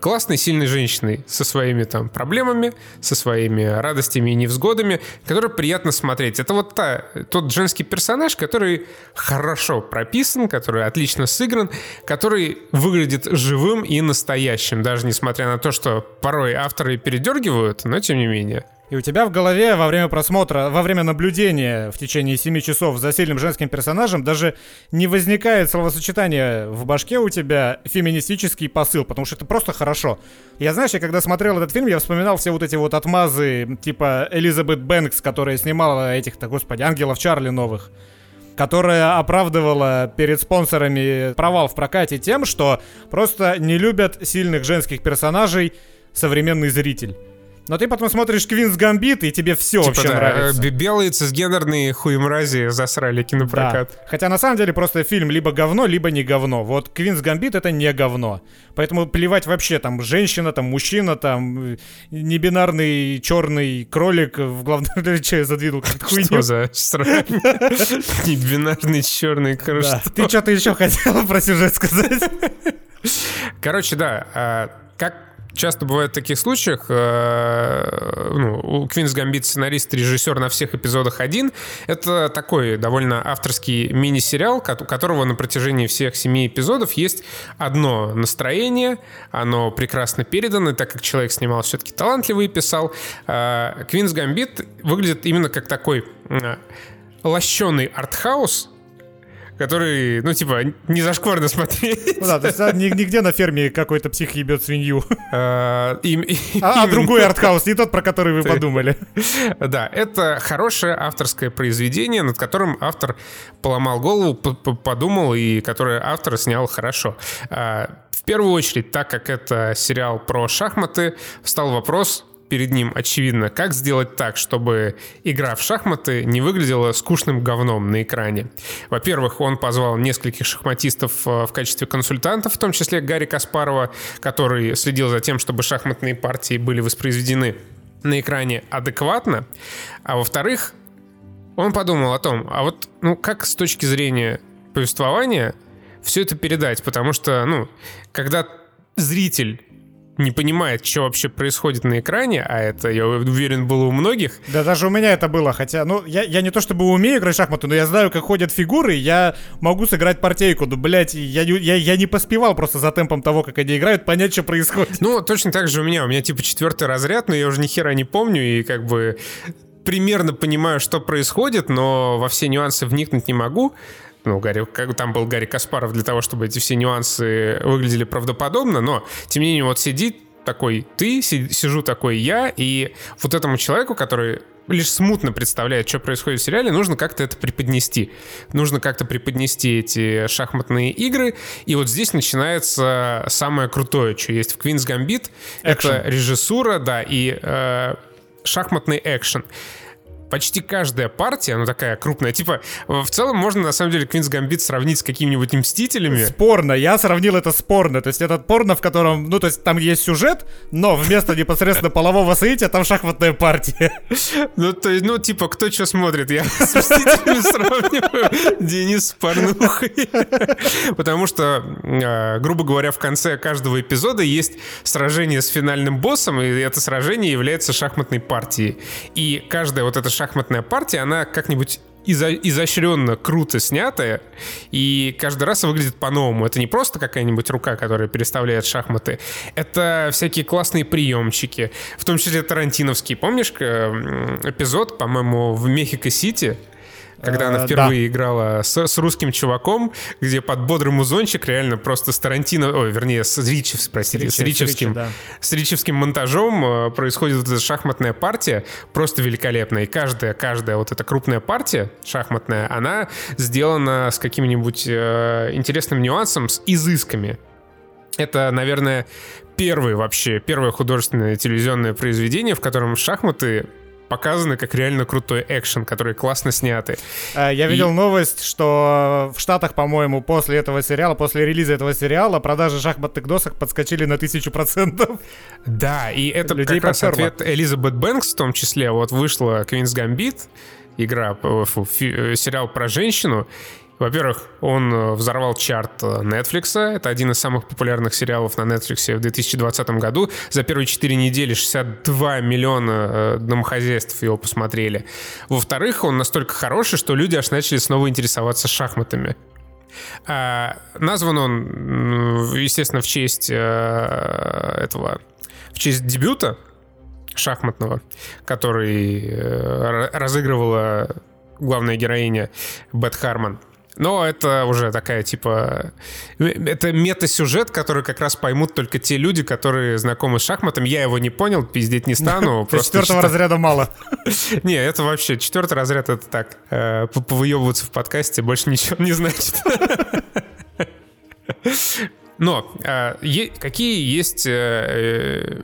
классной, сильной женщиной со своими там проблемами, со своими радостями и невзгодами, который приятно смотреть. Это вот та, тот женский персонаж, который хорошо прописан, который отлично сыгран, который выглядит живым и настоящим, даже несмотря на то, что порой авторы передергивают, но тем не менее. И у тебя в голове во время просмотра, во время наблюдения в течение 7 часов за сильным женским персонажем даже не возникает словосочетание в башке у тебя феминистический посыл, потому что это просто хорошо. Я, знаешь, я когда смотрел этот фильм, я вспоминал все вот эти вот отмазы, типа Элизабет Бэнкс, которая снимала этих-то, господи, ангелов Чарли новых которая оправдывала перед спонсорами провал в прокате тем, что просто не любят сильных женских персонажей современный зритель. Но ты потом смотришь Квинс Гамбит, и тебе все типа, вообще да, нравится. Белые цисгендерные хуемрази засрали кинопрокат. Да. Хотя на самом деле просто фильм либо говно, либо не говно. Вот Квинс Гамбит это не говно. Поэтому плевать вообще, там, женщина, там, мужчина, там, э, небинарный черный кролик в главном роли, задвинул какую-то хуйню. Что за Небинарный черный кролик. Ты что-то еще хотел про сюжет сказать? Короче, да, а, как часто бывает в таких случаях, э, ну, у Квинс Гамбит сценарист, режиссер на всех эпизодах один. Это такой довольно авторский мини-сериал, у которого на протяжении всех семи эпизодов есть одно настроение, оно прекрасно передано, так как человек снимал все-таки талантливый и писал. Э, Квинс Гамбит выглядит именно как такой э, лощеный артхаус, который, ну, типа, не зашкварно смотреть. Ну да, то есть а, нигде на ферме какой-то псих ебет свинью. А, а другой артхаус, не тот, про который вы подумали. Да, это хорошее авторское произведение, над которым автор поломал голову, подумал, и которое автор снял хорошо. А, в первую очередь, так как это сериал про шахматы, встал вопрос, перед ним очевидно, как сделать так, чтобы игра в шахматы не выглядела скучным говном на экране. Во-первых, он позвал нескольких шахматистов э, в качестве консультантов, в том числе Гарри Каспарова, который следил за тем, чтобы шахматные партии были воспроизведены на экране адекватно. А во-вторых, он подумал о том, а вот ну как с точки зрения повествования все это передать, потому что, ну, когда зритель не понимает, что вообще происходит на экране, а это, я уверен, было у многих. Да даже у меня это было, хотя, ну, я, я не то чтобы умею играть в шахматы, но я знаю, как ходят фигуры, я могу сыграть партейку, ну, блядь, я, я, я не поспевал просто за темпом того, как они играют, понять, что происходит. Ну, точно так же у меня, у меня типа четвертый разряд, но я уже ни хера не помню, и как бы примерно понимаю, что происходит, но во все нюансы вникнуть не могу ну, Гарри, как, там был Гарри Каспаров для того, чтобы эти все нюансы выглядели правдоподобно, но, тем не менее, вот сидит такой ты, сижу такой я, и вот этому человеку, который лишь смутно представляет, что происходит в сериале, нужно как-то это преподнести. Нужно как-то преподнести эти шахматные игры. И вот здесь начинается самое крутое, что есть в Queen's Gambit. Экшен. Это режиссура, да, и э, шахматный экшен почти каждая партия, ну такая крупная, типа, в целом можно на самом деле Квинс Гамбит сравнить с какими-нибудь Мстителями. Спорно, я сравнил это спорно, то есть этот порно, в котором, ну то есть там есть сюжет, но вместо непосредственно полового соития там шахматная партия. Ну то есть, ну типа, кто что смотрит, я с Мстителями сравниваю Денис с порнухой. Потому что, а, грубо говоря, в конце каждого эпизода есть сражение с финальным боссом, и это сражение является шахматной партией. И каждая вот эта шахматная партия, она как-нибудь изо изощренно, круто снятая, и каждый раз выглядит по-новому. Это не просто какая-нибудь рука, которая переставляет шахматы, это всякие классные приемчики, в том числе тарантиновские. Помнишь эпизод, по-моему, в Мехико-Сити, когда она э, впервые да. играла с, с русским чуваком, где под бодрый музончик реально просто с Тарантино, ой, вернее, с Ричев, простите, с, Ричевским, с, Ричи, да. с Ричевским монтажом э, происходит вот эта шахматная партия, просто великолепная. И каждая, каждая вот эта крупная партия шахматная, она сделана с каким-нибудь э, интересным нюансом, с изысками. Это, наверное, первый вообще, первое художественное телевизионное произведение, в котором шахматы показаны как реально крутой экшен, который классно сняты. Э, я видел и... новость, что в Штатах, по-моему, после этого сериала, после релиза этого сериала, продажи шахматных досок подскочили на тысячу процентов. Да, и это Людей как раз ответ Элизабет Бэнкс в том числе. Вот вышла Queen's Gambit, игра, фу, фи, э, сериал про женщину, во-первых, он э, взорвал чарт э, Netflix. Это один из самых популярных сериалов на Netflix в 2020 году. За первые 4 недели 62 миллиона э, домохозяйств его посмотрели. Во-вторых, он настолько хороший, что люди аж начали снова интересоваться шахматами. А, назван он, естественно, в честь этого, в честь дебюта шахматного, который разыгрывала главная героиня Бет Харман. Но это уже такая, типа... Это мета-сюжет, который как раз поймут только те люди, которые знакомы с шахматом. Я его не понял, пиздеть не стану. Четвертого разряда мало. Не, это вообще... Четвертый разряд — это так. Э, повыебываться в подкасте больше ничего не значит. Но э, какие есть э,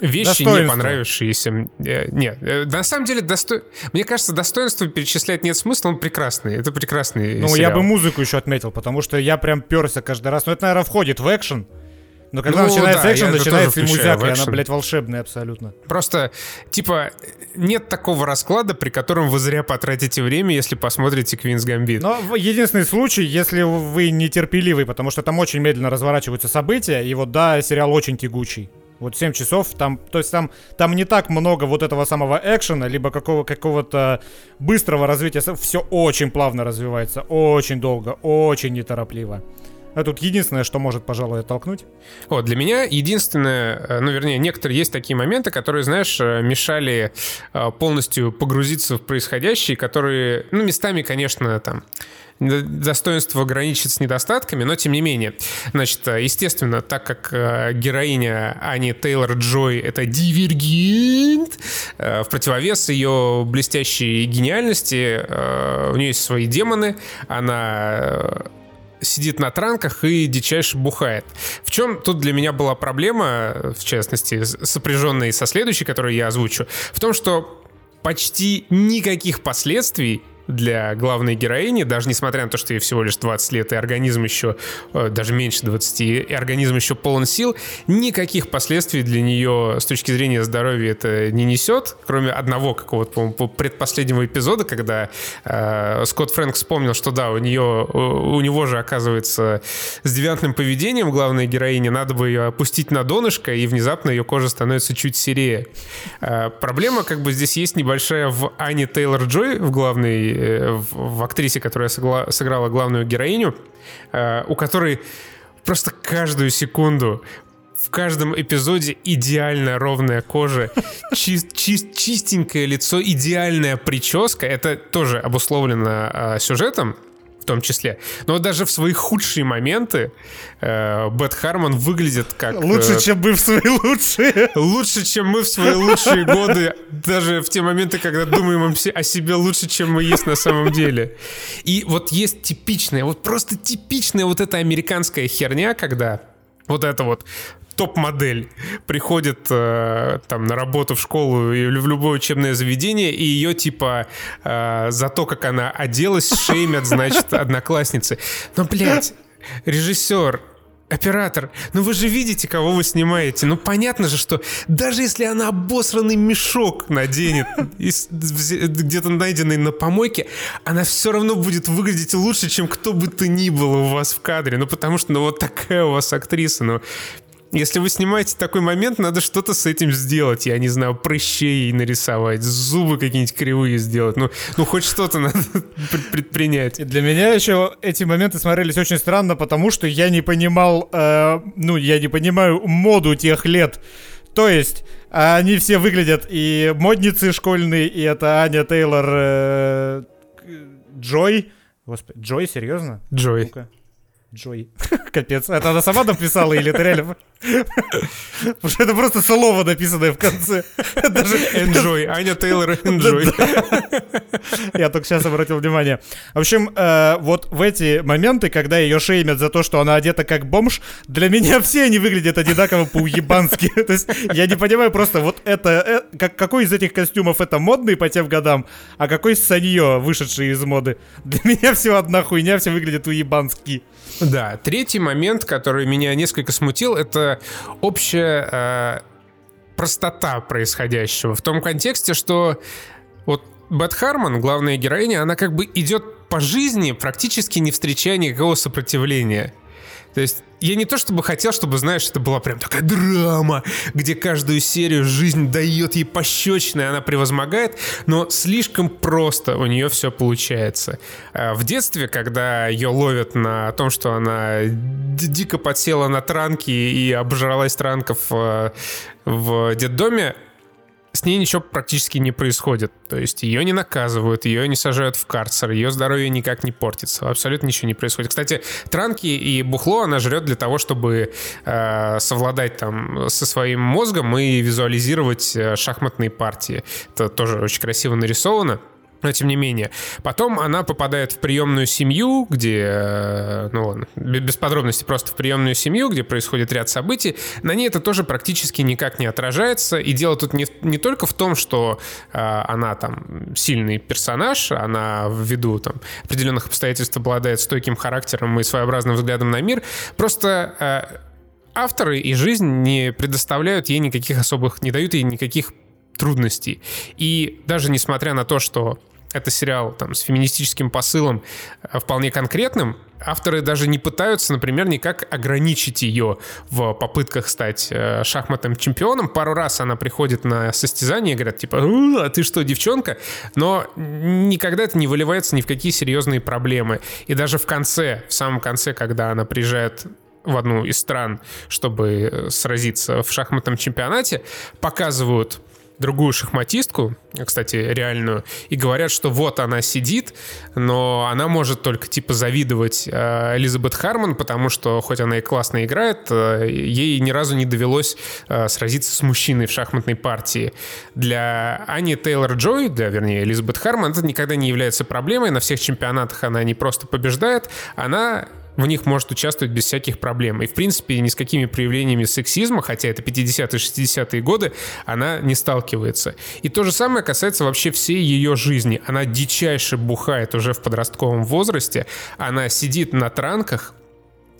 вещи, не понравившиеся. Э, нет, э, на самом деле, досто... мне кажется, достоинство перечислять нет смысла, он прекрасный. Это прекрасный Ну, сериал. я бы музыку еще отметил, потому что я прям перся каждый раз. Ну, это, наверное, входит в экшен. Но когда ну, начинается да, экшен, начинается и музяка, и она, блядь, волшебная абсолютно. Просто, типа, нет такого расклада, при котором вы зря потратите время, если посмотрите Queen's Gambit. Но единственный случай, если вы нетерпеливый, потому что там очень медленно разворачиваются события, и вот, да, сериал очень тягучий. Вот 7 часов, там, то есть там, там не так много вот этого самого экшена, либо какого, какого-то быстрого развития. Все очень плавно развивается, очень долго, очень неторопливо. А тут единственное, что может, пожалуй, оттолкнуть. О, для меня единственное, э, ну, вернее, некоторые есть такие моменты, которые, знаешь, э, мешали э, полностью погрузиться в происходящее, которые, ну, местами, конечно, там достоинство граничит с недостатками, но тем не менее. Значит, естественно, так как э, героиня Ани Тейлор Джой — это дивергент, э, в противовес ее блестящей гениальности, э, у нее есть свои демоны, она сидит на транках и дичайше бухает. В чем тут для меня была проблема, в частности, сопряженная со следующей, которую я озвучу, в том, что почти никаких последствий для главной героини, даже несмотря на то, что ей всего лишь 20 лет, и организм еще, э, даже меньше 20, и организм еще полон сил, никаких последствий для нее с точки зрения здоровья это не несет, кроме одного какого-то, по-моему, предпоследнего эпизода, когда э, Скотт Фрэнк вспомнил, что да, у нее, у него же оказывается с девиантным поведением главной героини, надо бы ее опустить на донышко, и внезапно ее кожа становится чуть серее. Э, проблема как бы здесь есть небольшая в Ане Тейлор-Джой, в главной в, в актрисе, которая сыграла главную героиню, э, у которой просто каждую секунду в каждом эпизоде идеально ровная кожа, чист, чист, чистенькое лицо, идеальная прическа. Это тоже обусловлено э, сюжетом, том числе. Но даже в свои худшие моменты э, Бет Хармон выглядит как... Лучше, э, чем мы в свои лучшие. Лучше, чем мы в свои лучшие годы, даже в те моменты, когда думаем о себе лучше, чем мы есть на самом деле. И вот есть типичная, вот просто типичная вот эта американская херня, когда вот это вот топ-модель приходит э, там на работу в школу или в любое учебное заведение, и ее типа э, за то, как она оделась, шеймят, значит, одноклассницы. Но, блядь, режиссер, оператор, ну вы же видите, кого вы снимаете. Ну понятно же, что даже если она обосранный мешок наденет, где-то найденный на помойке, она все равно будет выглядеть лучше, чем кто бы то ни было у вас в кадре. Ну потому что, ну вот такая у вас актриса, ну если вы снимаете такой момент, надо что-то с этим сделать. Я не знаю, прыщей нарисовать, зубы какие-нибудь кривые сделать. Ну, ну хоть что-то надо предпринять. Для меня еще эти моменты смотрелись очень странно, потому что я не понимал, э, ну, я не понимаю моду тех лет. То есть, они все выглядят и модницы школьные, и это Аня Тейлор э, Джой. Господи, Джой, серьезно? Джой. ну Джой. Капец. Это она сама написала или это реально... Потому что это просто слово написанное в конце. Даже Enjoy. Аня Тейлор Enjoy. Я только сейчас обратил внимание. В общем, э, вот в эти моменты, когда ее шеймят за то, что она одета как бомж, для меня все они выглядят одинаково по-уебански. То есть я не понимаю просто, вот это... Э, как, какой из этих костюмов это модный по тем годам, а какой санье, вышедший из моды. Для меня все одна хуйня, все выглядят уебански. Да, третий момент, который меня несколько смутил, это общая э, простота происходящего. В том контексте, что вот Бет Хармон, главная героиня, она как бы идет по жизни, практически не встречая никакого сопротивления. То есть я не то чтобы хотел, чтобы, знаешь, это была прям такая драма, где каждую серию жизнь дает ей пощечины, она превозмогает, но слишком просто у нее все получается. А в детстве, когда ее ловят на том, что она дико подсела на транки и обжралась транков э, в детдоме, с ней ничего практически не происходит. То есть ее не наказывают, ее не сажают в карцер, ее здоровье никак не портится. Абсолютно ничего не происходит. Кстати, транки и бухло она жрет для того, чтобы э, совладать там со своим мозгом и визуализировать э, шахматные партии. Это тоже очень красиво нарисовано но тем не менее. Потом она попадает в приемную семью, где, э, ну ладно, без подробностей, просто в приемную семью, где происходит ряд событий. На ней это тоже практически никак не отражается. И дело тут не, не только в том, что э, она там сильный персонаж, она ввиду там определенных обстоятельств обладает стойким характером и своеобразным взглядом на мир. Просто э, авторы и жизнь не предоставляют ей никаких особых, не дают ей никаких трудностей. И даже несмотря на то, что это сериал там, с феминистическим посылом э, вполне конкретным, авторы даже не пытаются, например, никак ограничить ее в попытках стать э, шахматным чемпионом. Пару раз она приходит на состязание и говорят, типа, а ты что, девчонка? Но никогда это не выливается ни в какие серьезные проблемы. И даже в конце, в самом конце, когда она приезжает в одну из стран, чтобы э, сразиться в шахматном чемпионате, показывают другую шахматистку, кстати, реальную, и говорят, что вот она сидит, но она может только типа завидовать э, Элизабет Харман, потому что хоть она и классно играет, э, ей ни разу не довелось э, сразиться с мужчиной в шахматной партии. Для Ани Тейлор Джой, да, вернее, Элизабет Харман, это никогда не является проблемой. На всех чемпионатах она не просто побеждает, она в них может участвовать без всяких проблем. И, в принципе, ни с какими проявлениями сексизма, хотя это 50-е, 60-е годы, она не сталкивается. И то же самое касается вообще всей ее жизни. Она дичайше бухает уже в подростковом возрасте, она сидит на транках,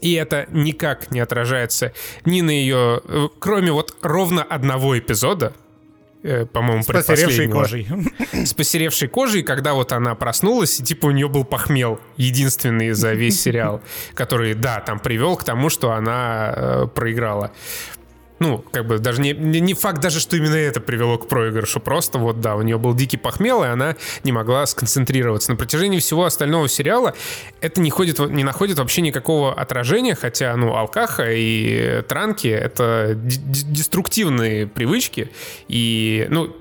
и это никак не отражается ни на ее... Э, кроме вот ровно одного эпизода, по-моему, С посеревшей кожей. С посеревшей кожей, когда вот она проснулась, и типа у нее был похмел, единственный за весь сериал, который, да, там привел к тому, что она э, проиграла ну, как бы даже не, не факт даже, что именно это привело к проигрышу, просто вот, да, у нее был дикий похмел, и она не могла сконцентрироваться. На протяжении всего остального сериала это не, ходит, не находит вообще никакого отражения, хотя, ну, алкаха и транки — это деструктивные привычки, и, ну,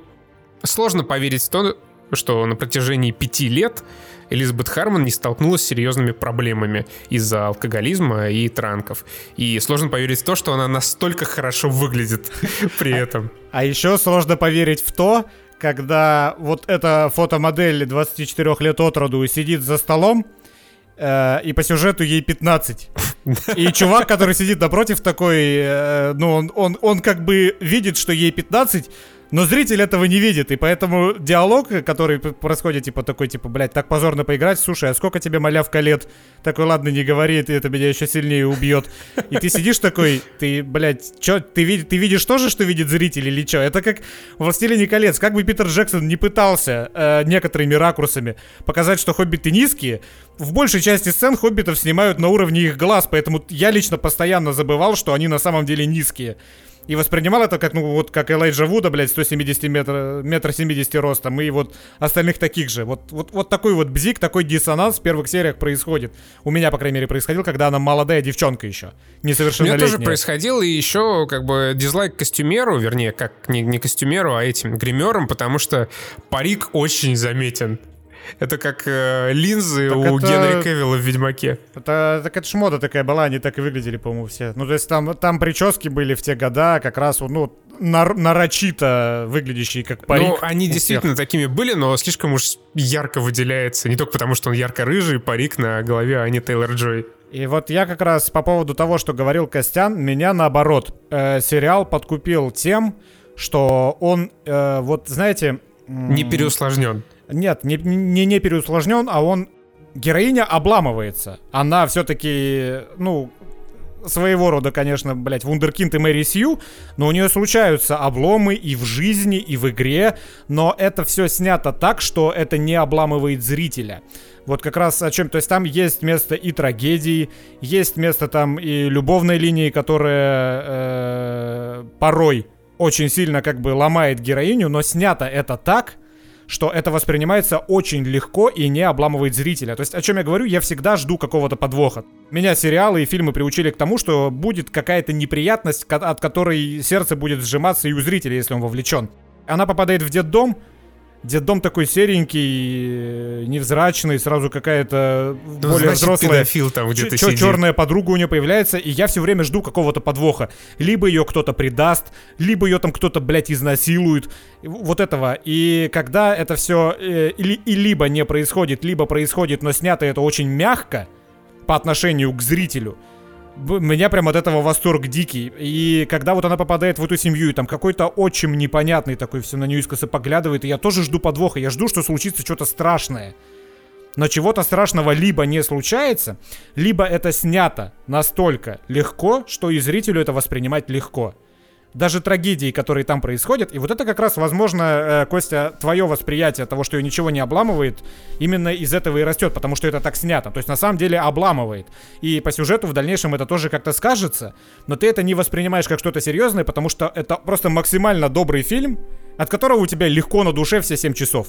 сложно поверить в то, что на протяжении пяти лет Элизабет Хармон не столкнулась с серьезными проблемами из-за алкоголизма и транков. И сложно поверить в то, что она настолько хорошо выглядит при этом. А еще сложно поверить в то, когда вот эта фотомодель 24 лет от роду сидит за столом, э, и по сюжету ей 15. И чувак, который сидит напротив такой, э, ну, он, он, он как бы видит, что ей 15, но зритель этого не видит, и поэтому диалог, который происходит, типа, такой, типа, блядь, так позорно поиграть, слушай, а сколько тебе малявка лет? Такой, ладно, не говори, это меня еще сильнее убьет. И ты сидишь такой, ты, блядь, чё, ты, вид, ты видишь тоже, что видит зритель или что? Это как «Властелине колец», как бы Питер Джексон не пытался э, некоторыми ракурсами показать, что хоббиты низкие, в большей части сцен хоббитов снимают на уровне их глаз, поэтому я лично постоянно забывал, что они на самом деле низкие и воспринимал это как, ну, вот как Элайджа Вуда, блядь, 170 метр, метр 70 ростом, и вот остальных таких же. Вот, вот, вот такой вот бзик, такой диссонанс в первых сериях происходит. У меня, по крайней мере, происходил, когда она молодая девчонка еще, несовершеннолетняя. У меня тоже происходил, и еще, как бы, дизлайк костюмеру, вернее, как не, не костюмеру, а этим гримерам, потому что парик очень заметен. Это как э, линзы так у это... Генри Кевилла в Ведьмаке. Это, так это ж мода такая была, они так и выглядели, по-моему, все. Ну, то есть там, там прически были в те года, как раз, ну, нар- нарочито выглядящие как парик. Ну, они действительно такими были, но слишком уж ярко выделяется. Не только потому, что он ярко-рыжий, парик на голове, а не Тейлор Джой. И вот я как раз по поводу того, что говорил Костян, меня наоборот э, сериал подкупил тем, что он, э, вот знаете... Не переусложнен. Нет, не, не, не переусложнен, а он... Героиня обламывается. Она все-таки, ну, своего рода, конечно, блядь, вундеркинд и Мэри Сью, но у нее случаются обломы и в жизни, и в игре, но это все снято так, что это не обламывает зрителя. Вот как раз о чем, то есть там есть место и трагедии, есть место там и любовной линии, которая э, порой очень сильно как бы ломает героиню, но снято это так, что это воспринимается очень легко и не обламывает зрителя. То есть, о чем я говорю, я всегда жду какого-то подвоха. Меня сериалы и фильмы приучили к тому, что будет какая-то неприятность, от которой сердце будет сжиматься и у зрителя, если он вовлечен. Она попадает в детдом, Дом такой серенький, невзрачный, сразу какая-то ну, более значит, взрослая. Педофил там где-то сидит. Черная подруга у нее появляется, и я все время жду какого-то подвоха. Либо ее кто-то предаст, либо ее там кто-то, блядь, изнасилует. Вот этого. И когда это все э, и, и либо не происходит, либо происходит, но снято это очень мягко по отношению к зрителю, меня прям от этого восторг дикий. И когда вот она попадает в эту семью, и там какой-то отчим непонятный такой все на нее искоса поглядывает, и я тоже жду подвоха, я жду, что случится что-то страшное. Но чего-то страшного либо не случается, либо это снято настолько легко, что и зрителю это воспринимать легко даже трагедии, которые там происходят. И вот это как раз, возможно, э, Костя, твое восприятие того, что ее ничего не обламывает, именно из этого и растет, потому что это так снято. То есть на самом деле обламывает. И по сюжету в дальнейшем это тоже как-то скажется, но ты это не воспринимаешь как что-то серьезное, потому что это просто максимально добрый фильм, от которого у тебя легко на душе все 7 часов.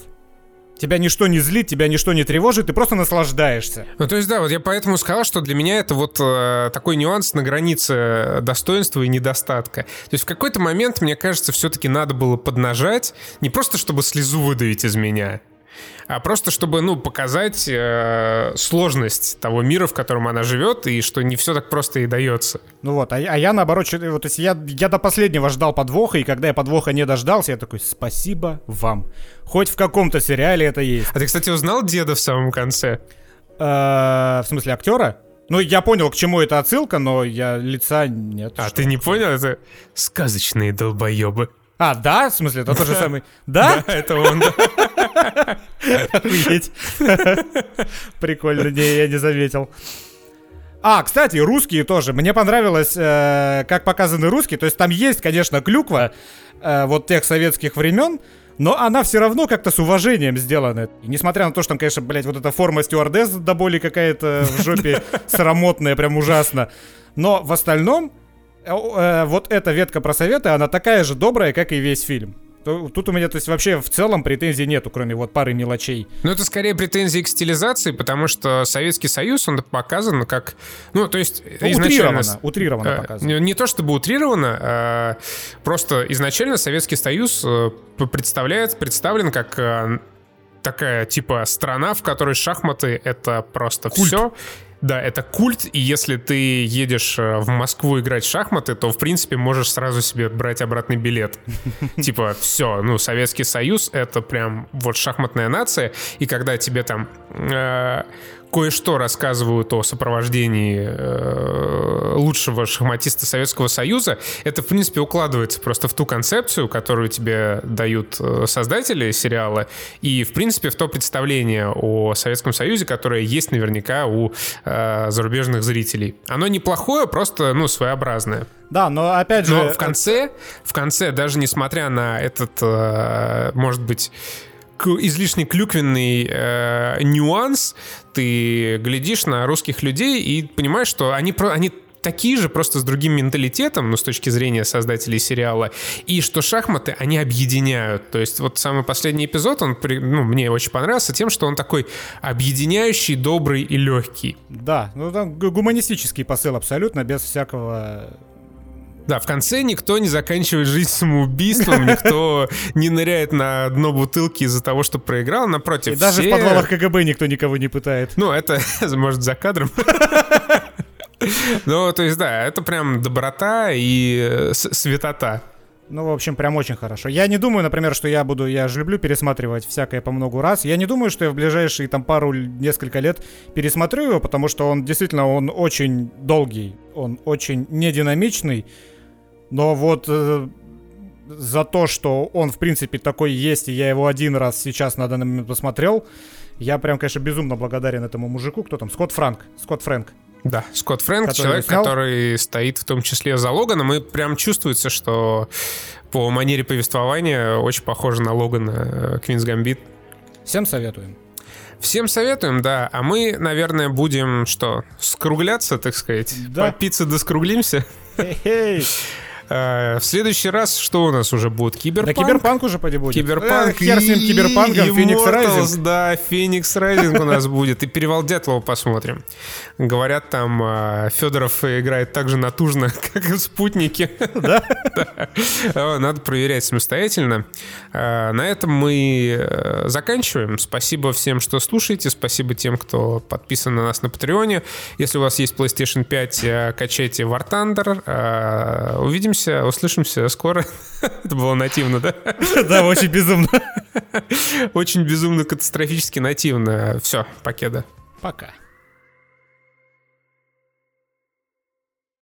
Тебя ничто не злит, тебя ничто не тревожит, ты просто наслаждаешься. Ну, то есть, да, вот я поэтому сказал, что для меня это вот э, такой нюанс на границе достоинства и недостатка. То есть в какой-то момент, мне кажется, все-таки надо было поднажать, не просто чтобы слезу выдавить из меня, а просто чтобы, ну, показать э, сложность того мира, в котором она живет, и что не все так просто и дается. Ну вот, а, а я наоборот, вот, то есть я, я до последнего ждал подвоха, и когда я подвоха не дождался, я такой, спасибо вам. Хоть в каком-то сериале это есть. А ты, кстати, узнал деда в самом конце? Э, в смысле, актера? Ну, я понял, к чему это отсылка, но я лица нет. А ты не понял? Это сказочные долбоебы. А, да? В смысле, это тот же самый... Да? Да, это он, Охуеть. Прикольно, не, я не заметил. А, кстати, русские тоже. Мне понравилось, э, как показаны русские. То есть там есть, конечно, клюква э, вот тех советских времен, но она все равно как-то с уважением сделана. И несмотря на то, что там, конечно, блядь, вот эта форма стюардесс до боли какая-то в жопе срамотная, прям ужасно. Но в остальном Э, э, вот эта ветка про советы, она такая же добрая, как и весь фильм. Тут у меня, то есть, вообще в целом претензий нету, кроме вот пары мелочей. Ну, это скорее претензии к стилизации, потому что Советский Союз, он показан как... Ну, то есть, ну, изначально... Утрированно, утрированно э, показан. Не, не то чтобы утрированно, а просто изначально Советский Союз представляет, представлен как такая, типа, страна, в которой шахматы — это просто все. Да, это культ, и если ты едешь э, в Москву играть в шахматы, то, в принципе, можешь сразу себе брать обратный билет. Типа, все, ну, Советский Союз — это прям вот шахматная нация, и когда тебе там э, кое-что рассказывают о сопровождении э, лучшего шахматиста Советского Союза, это, в принципе, укладывается просто в ту концепцию, которую тебе дают э, создатели сериала, и, в принципе, в то представление о Советском Союзе, которое есть наверняка у э, зарубежных зрителей. Оно неплохое, просто, ну, своеобразное. Да, но опять же... Но в конце, в конце, даже несмотря на этот, э, может быть, излишне клюквенный э, нюанс, ты глядишь на русских людей и понимаешь, что они, они такие же, просто с другим менталитетом, ну, с точки зрения создателей сериала, и что шахматы они объединяют. То есть вот самый последний эпизод, он ну, мне очень понравился тем, что он такой объединяющий, добрый и легкий. Да, ну там гуманистический посыл абсолютно, без всякого да, в конце никто не заканчивает жизнь самоубийством, никто не ныряет на дно бутылки из-за того, что проиграл, напротив. И даже в подвалах КГБ никто никого не пытает. Ну, это, может, за кадром. Ну, то есть, да, это прям доброта и э, светота. Ну, в общем, прям очень хорошо. Я не думаю, например, что я буду, я же люблю пересматривать всякое по много раз. Я не думаю, что я в ближайшие там пару, несколько лет пересмотрю его, потому что он действительно, он очень долгий, он очень нединамичный. Но вот э, за то, что он, в принципе, такой есть, и я его один раз сейчас на данный момент посмотрел, я прям, конечно, безумно благодарен этому мужику. Кто там? Скотт Франк. Скотт Фрэнк. Да, Скотт Фрэнк, который человек, снял. который стоит в том числе за Логаном, и прям чувствуется, что по манере повествования очень похоже на Логана э, Queen's Gambit. Всем советуем. Всем советуем, да. А мы, наверное, будем что, скругляться, так сказать? Да. По пицце доскруглимся? Хей-хей. Э, в следующий раз что у нас уже будет? Киберпанк? Да киберпанк уже поди будет. Киберпанк. Э, хер с ним киберпанком, Fenyx Rising. Да, Fenyx Rising у нас будет. И Перевал Дятлова посмотрим. Говорят, там э, Федоров играет так же натужно, как и в «Спутнике». Да? Надо проверять самостоятельно. Э, на этом мы заканчиваем. Спасибо всем, что слушаете. Спасибо тем, кто подписан на нас на Патреоне. Если у вас есть PlayStation 5, качайте War Thunder. Увидимся Увидимся, услышимся скоро. Это было нативно, да? Да, очень безумно. Очень безумно, катастрофически нативно. Все, покеда. Пока.